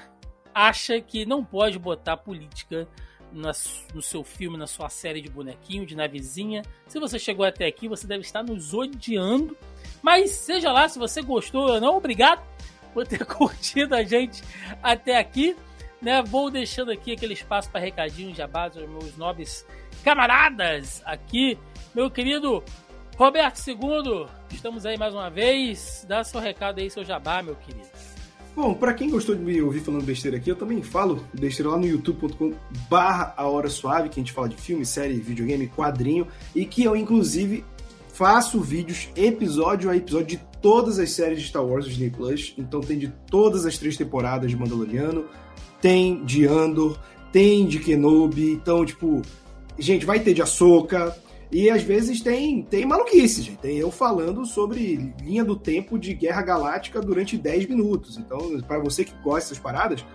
acha que não pode botar política na no seu filme, na sua série de bonequinho, de navezinha, se você chegou até aqui, você deve estar nos odiando. Mas seja lá, se você gostou ou não, obrigado por ter curtido a gente até aqui. Né? Vou deixando aqui aquele espaço para recadinhos, jabás, aos meus nobres camaradas aqui. Meu querido Roberto II, estamos aí mais uma vez. Dá seu recado aí, seu jabá, meu querido. Bom, pra quem gostou de me ouvir falando besteira aqui, eu também falo besteira lá no youtube.com barra a hora suave, que a gente fala de filme, série, videogame, quadrinho, e que eu, inclusive, faço vídeos episódio a episódio de todas as séries de Star Wars Disney Plus. Então tem de todas as três temporadas de Mandaloriano, tem de Andor, tem de Kenobi, então, tipo, gente, vai ter de Ahsoka, e às vezes tem, tem maluquice, gente. Tem eu falando sobre linha do tempo de Guerra Galáctica durante 10 minutos. Então, para você que gosta dessas paradas,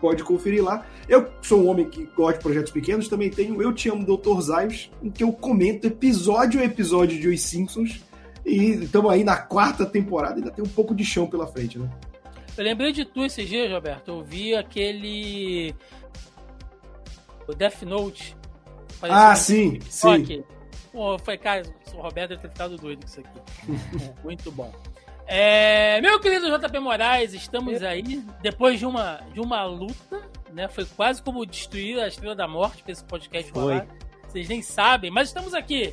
pode conferir lá. Eu sou um homem que gosta de projetos pequenos, também tenho Eu Te Amo, Dr. Zaios, em que eu comento episódio a episódio de Os Simpsons. E estamos aí na quarta temporada, ainda tem um pouco de chão pela frente, né? Eu lembrei de tu esses dias, Roberto. Eu vi aquele. O Death Note. Ah, sim, sim. Pô, foi, cara, o Roberto deve ter ficado doido com isso aqui. Muito bom. É, meu querido JP Moraes, estamos aí depois de uma, de uma luta, né? Foi quase como destruir a Estrela da Morte para esse podcast Foi. rolar. Vocês nem sabem, mas estamos aqui.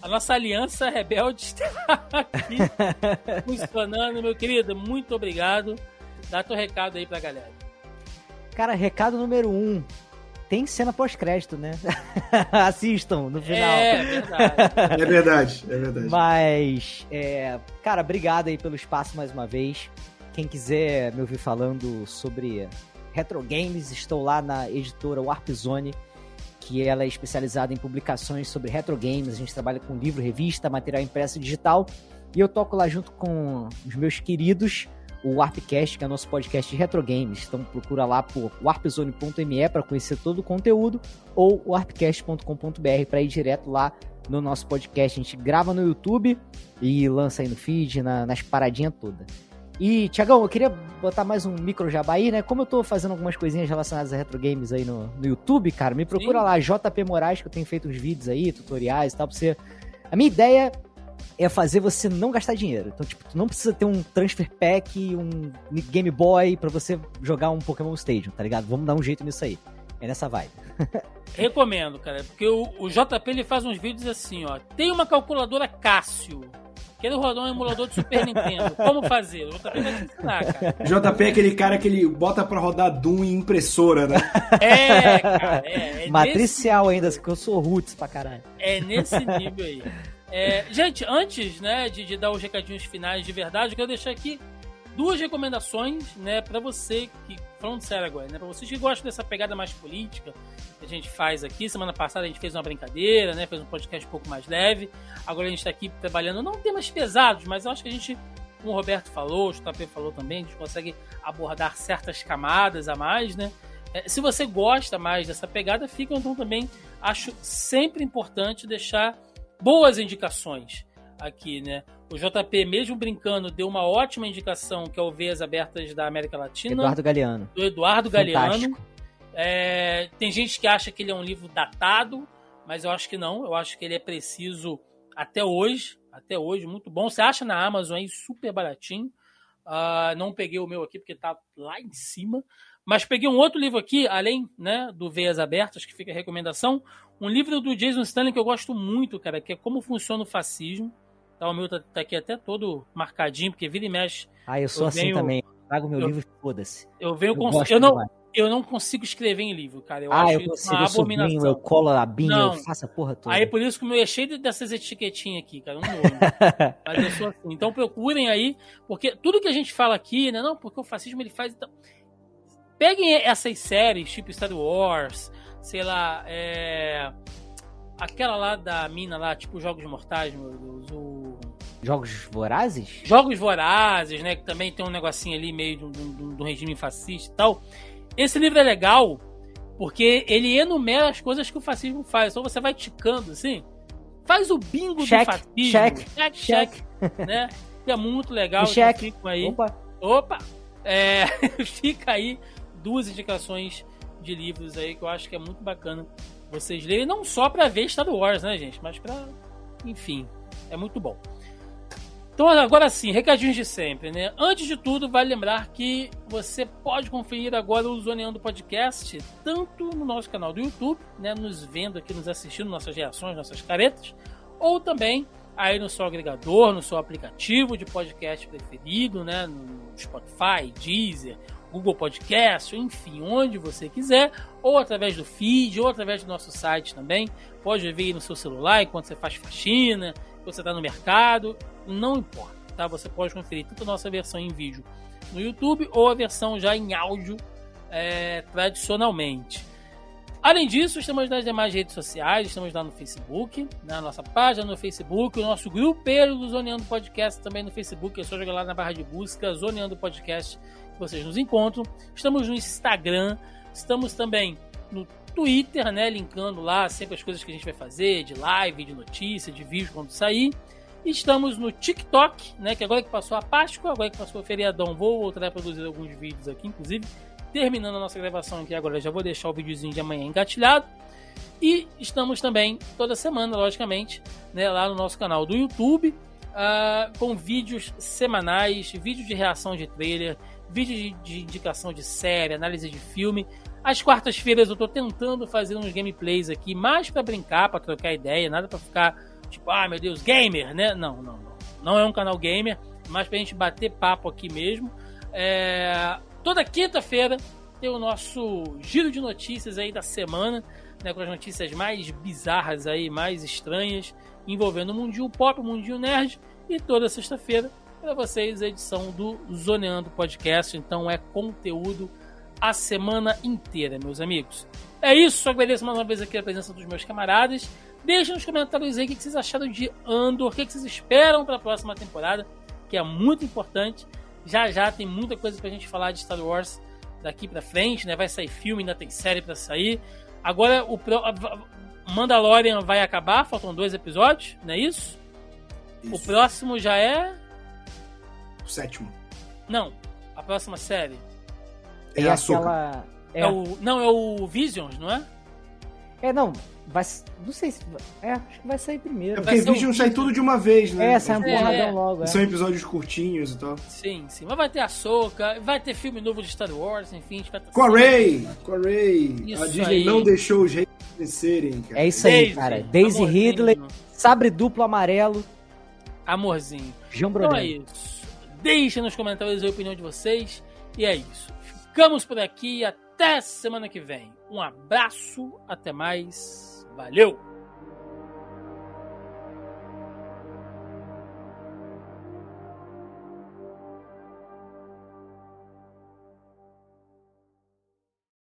A nossa aliança rebelde está aqui funcionando, meu querido. Muito obrigado. Dá teu recado aí pra galera. Cara, recado número um. Tem cena pós-crédito, né? Assistam no final. É, verdade. É verdade, é verdade. Mas, é, cara, obrigado aí pelo espaço mais uma vez. Quem quiser me ouvir falando sobre retro games, estou lá na editora Warp Zone, que ela é especializada em publicações sobre retro games. A gente trabalha com livro, revista, material impresso e digital. E eu toco lá junto com os meus queridos, o Warpcast, que é nosso podcast de retro games. Então procura lá por warpzone.me para conhecer todo o conteúdo ou warpcast.com.br para ir direto lá no nosso podcast. A gente grava no YouTube e lança aí no feed, na- nas paradinhas todas. E, Tiagão, eu queria botar mais um micro jabá aí, né? Como eu tô fazendo algumas coisinhas relacionadas a retro games aí no, no YouTube, cara, me procura Sim. lá, JP Moraes, que eu tenho feito uns vídeos aí, tutoriais e tal, pra você. A minha ideia é fazer você não gastar dinheiro. Então, tipo, tu não precisa ter um transfer pack, um Game Boy para você jogar um Pokémon Stadium, tá ligado? Vamos dar um jeito nisso aí. É nessa vibe. Recomendo, cara, porque o, o, JP ele faz uns vídeos assim, ó. Tem uma calculadora Cássio. Quero rodar um emulador de Super Nintendo. Como fazer? O JP vai te ensinar, cara. JP é aquele cara que ele bota pra rodar Doom em impressora, né? É, cara. É, é Matricial nesse... ainda, que eu sou roots pra caralho. É nesse nível aí. É, gente, antes né, de, de, dar os recadinhos finais de verdade, eu quero deixar aqui duas recomendações né, para você que. Falando sério agora, né? Pra vocês que gostam dessa pegada mais política que a gente faz aqui. Semana passada a gente fez uma brincadeira, né? Fez um podcast um pouco mais leve. Agora a gente está aqui trabalhando, não temas pesados, mas eu acho que a gente, como o Roberto falou, o JP falou também, a gente consegue abordar certas camadas a mais, né? É, se você gosta mais dessa pegada, fica então também. Acho sempre importante deixar boas indicações aqui, né? O JP, mesmo brincando, deu uma ótima indicação, que é o Veias Abertas da América Latina. Eduardo Galeano. Do Eduardo Fantástico. Galeano. É, tem gente que acha que ele é um livro datado, mas eu acho que não. Eu acho que ele é preciso até hoje. Até hoje, muito bom. Você acha na Amazon aí super baratinho. Uh, não peguei o meu aqui porque tá lá em cima. Mas peguei um outro livro aqui, além né, do Veias Abertas, que fica a recomendação. Um livro do Jason Stanley que eu gosto muito, cara, que é Como Funciona o Fascismo. Tá, o meu tá, tá aqui até todo marcadinho, porque vira e mexe. Ah, eu sou eu assim venho, também. Trago meu eu, livro e foda-se. Eu venho com. Eu, eu não, eu não consigo escrever em livro, cara. Eu ah, acho eu consigo, uma abominação. Eu, eu colo a binha, não. eu faço a porra toda. Aí por isso que o meu é cheio dessas etiquetinhas aqui, cara. Não Mas eu sou assim. Então procurem aí, porque tudo que a gente fala aqui, né? Não, porque o fascismo ele faz. Então... Peguem essas séries, tipo Star Wars, sei lá, é... aquela lá da mina lá, tipo Jogos Mortais, meu Deus, o... Jogos Vorazes? Jogos Vorazes, né, que também tem um negocinho ali meio do, regime fascista e tal. Esse livro é legal porque ele enumera as coisas que o fascismo faz. Então você vai ticando assim, faz o bingo check, do fascismo. Check, check, check, né? É muito legal. Check. Então aí. Opa. Opa! É, fica aí duas indicações de livros aí que eu acho que é muito bacana vocês lerem, não só para ver Star Wars, né, gente, mas para, enfim, é muito bom. Então, agora sim, recadinhos de sempre, né? Antes de tudo, vale lembrar que você pode conferir agora o Zoneando Podcast, tanto no nosso canal do YouTube, né? Nos vendo aqui, nos assistindo, nossas reações, nossas caretas, ou também aí no seu agregador, no seu aplicativo de podcast preferido, né? No Spotify, Deezer, Google Podcast, enfim, onde você quiser, ou através do feed, ou através do nosso site também. Pode ver no seu celular enquanto você faz faxina, quando você está no mercado, não importa, tá? Você pode conferir tanto a nossa versão em vídeo no YouTube ou a versão já em áudio é, tradicionalmente. Além disso, estamos nas demais redes sociais, estamos lá no Facebook, na nossa página no Facebook, o nosso grupo do Zoneando Podcast também no Facebook, é só jogar lá na barra de busca Zoneando Podcast vocês nos encontram. Estamos no Instagram, estamos também no Twitter, né? Linkando lá sempre as coisas que a gente vai fazer, de live, de notícia, de vídeo quando sair. Estamos no TikTok, né? Que agora que passou a Páscoa, agora que passou o feriadão, vou voltar a produzir alguns vídeos aqui, inclusive. Terminando a nossa gravação aqui agora, já vou deixar o videozinho de amanhã engatilhado. E estamos também toda semana, logicamente, né, lá no nosso canal do YouTube, uh, com vídeos semanais, vídeos de reação de trailer, vídeo de, de indicação de série, análise de filme. Às quartas-feiras eu tô tentando fazer uns gameplays aqui, mais para brincar, para trocar ideia, nada para ficar tipo, ah, meu Deus, gamer, né? Não, não, não. Não é um canal gamer, mas pra gente bater papo aqui mesmo. É... Toda quinta-feira tem o nosso giro de notícias aí da semana, né, com as notícias mais bizarras aí, mais estranhas, envolvendo o mundinho pop, o mundinho nerd. E toda sexta-feira para vocês a edição do Zoneando Podcast. Então é conteúdo a semana inteira, meus amigos. É isso, agradeço mais uma vez aqui a presença dos meus camaradas. Deixem nos comentários aí o que vocês acharam de Andor, o que vocês esperam para a próxima temporada, que é muito importante. Já já tem muita coisa pra gente falar de Star Wars daqui pra frente, né? Vai sair filme, ainda tem série para sair. Agora o Pro... Mandalorian vai acabar, faltam dois episódios, não é isso? isso. O próximo já é sétimo. Não, a próxima série. É, a Soca. aquela. É. o. Não, é o Visions, não é? É, não. Vai, não sei se. É, acho que vai sair É primeiro. porque Vai ser um Vision sai tudo de uma vez, né? É, sai um É, porradão é. logo. É. São episódios curtinhos e tal. Sim, sim. Mas vai ter a Soca, vai ter filme novo de Star Wars, enfim, a gente vai ter Com a a! Isso a Disney aí. não deixou os reis vencerem, cara. É isso aí, Daisy, cara. Daisy amorzinho, Ridley, sabre duplo amarelo, Amorzinho. João Então é isso. Deixem nos comentários a opinião de vocês. E é isso. Ficamos por aqui. Até semana que vem. Um abraço. Até mais. Valeu!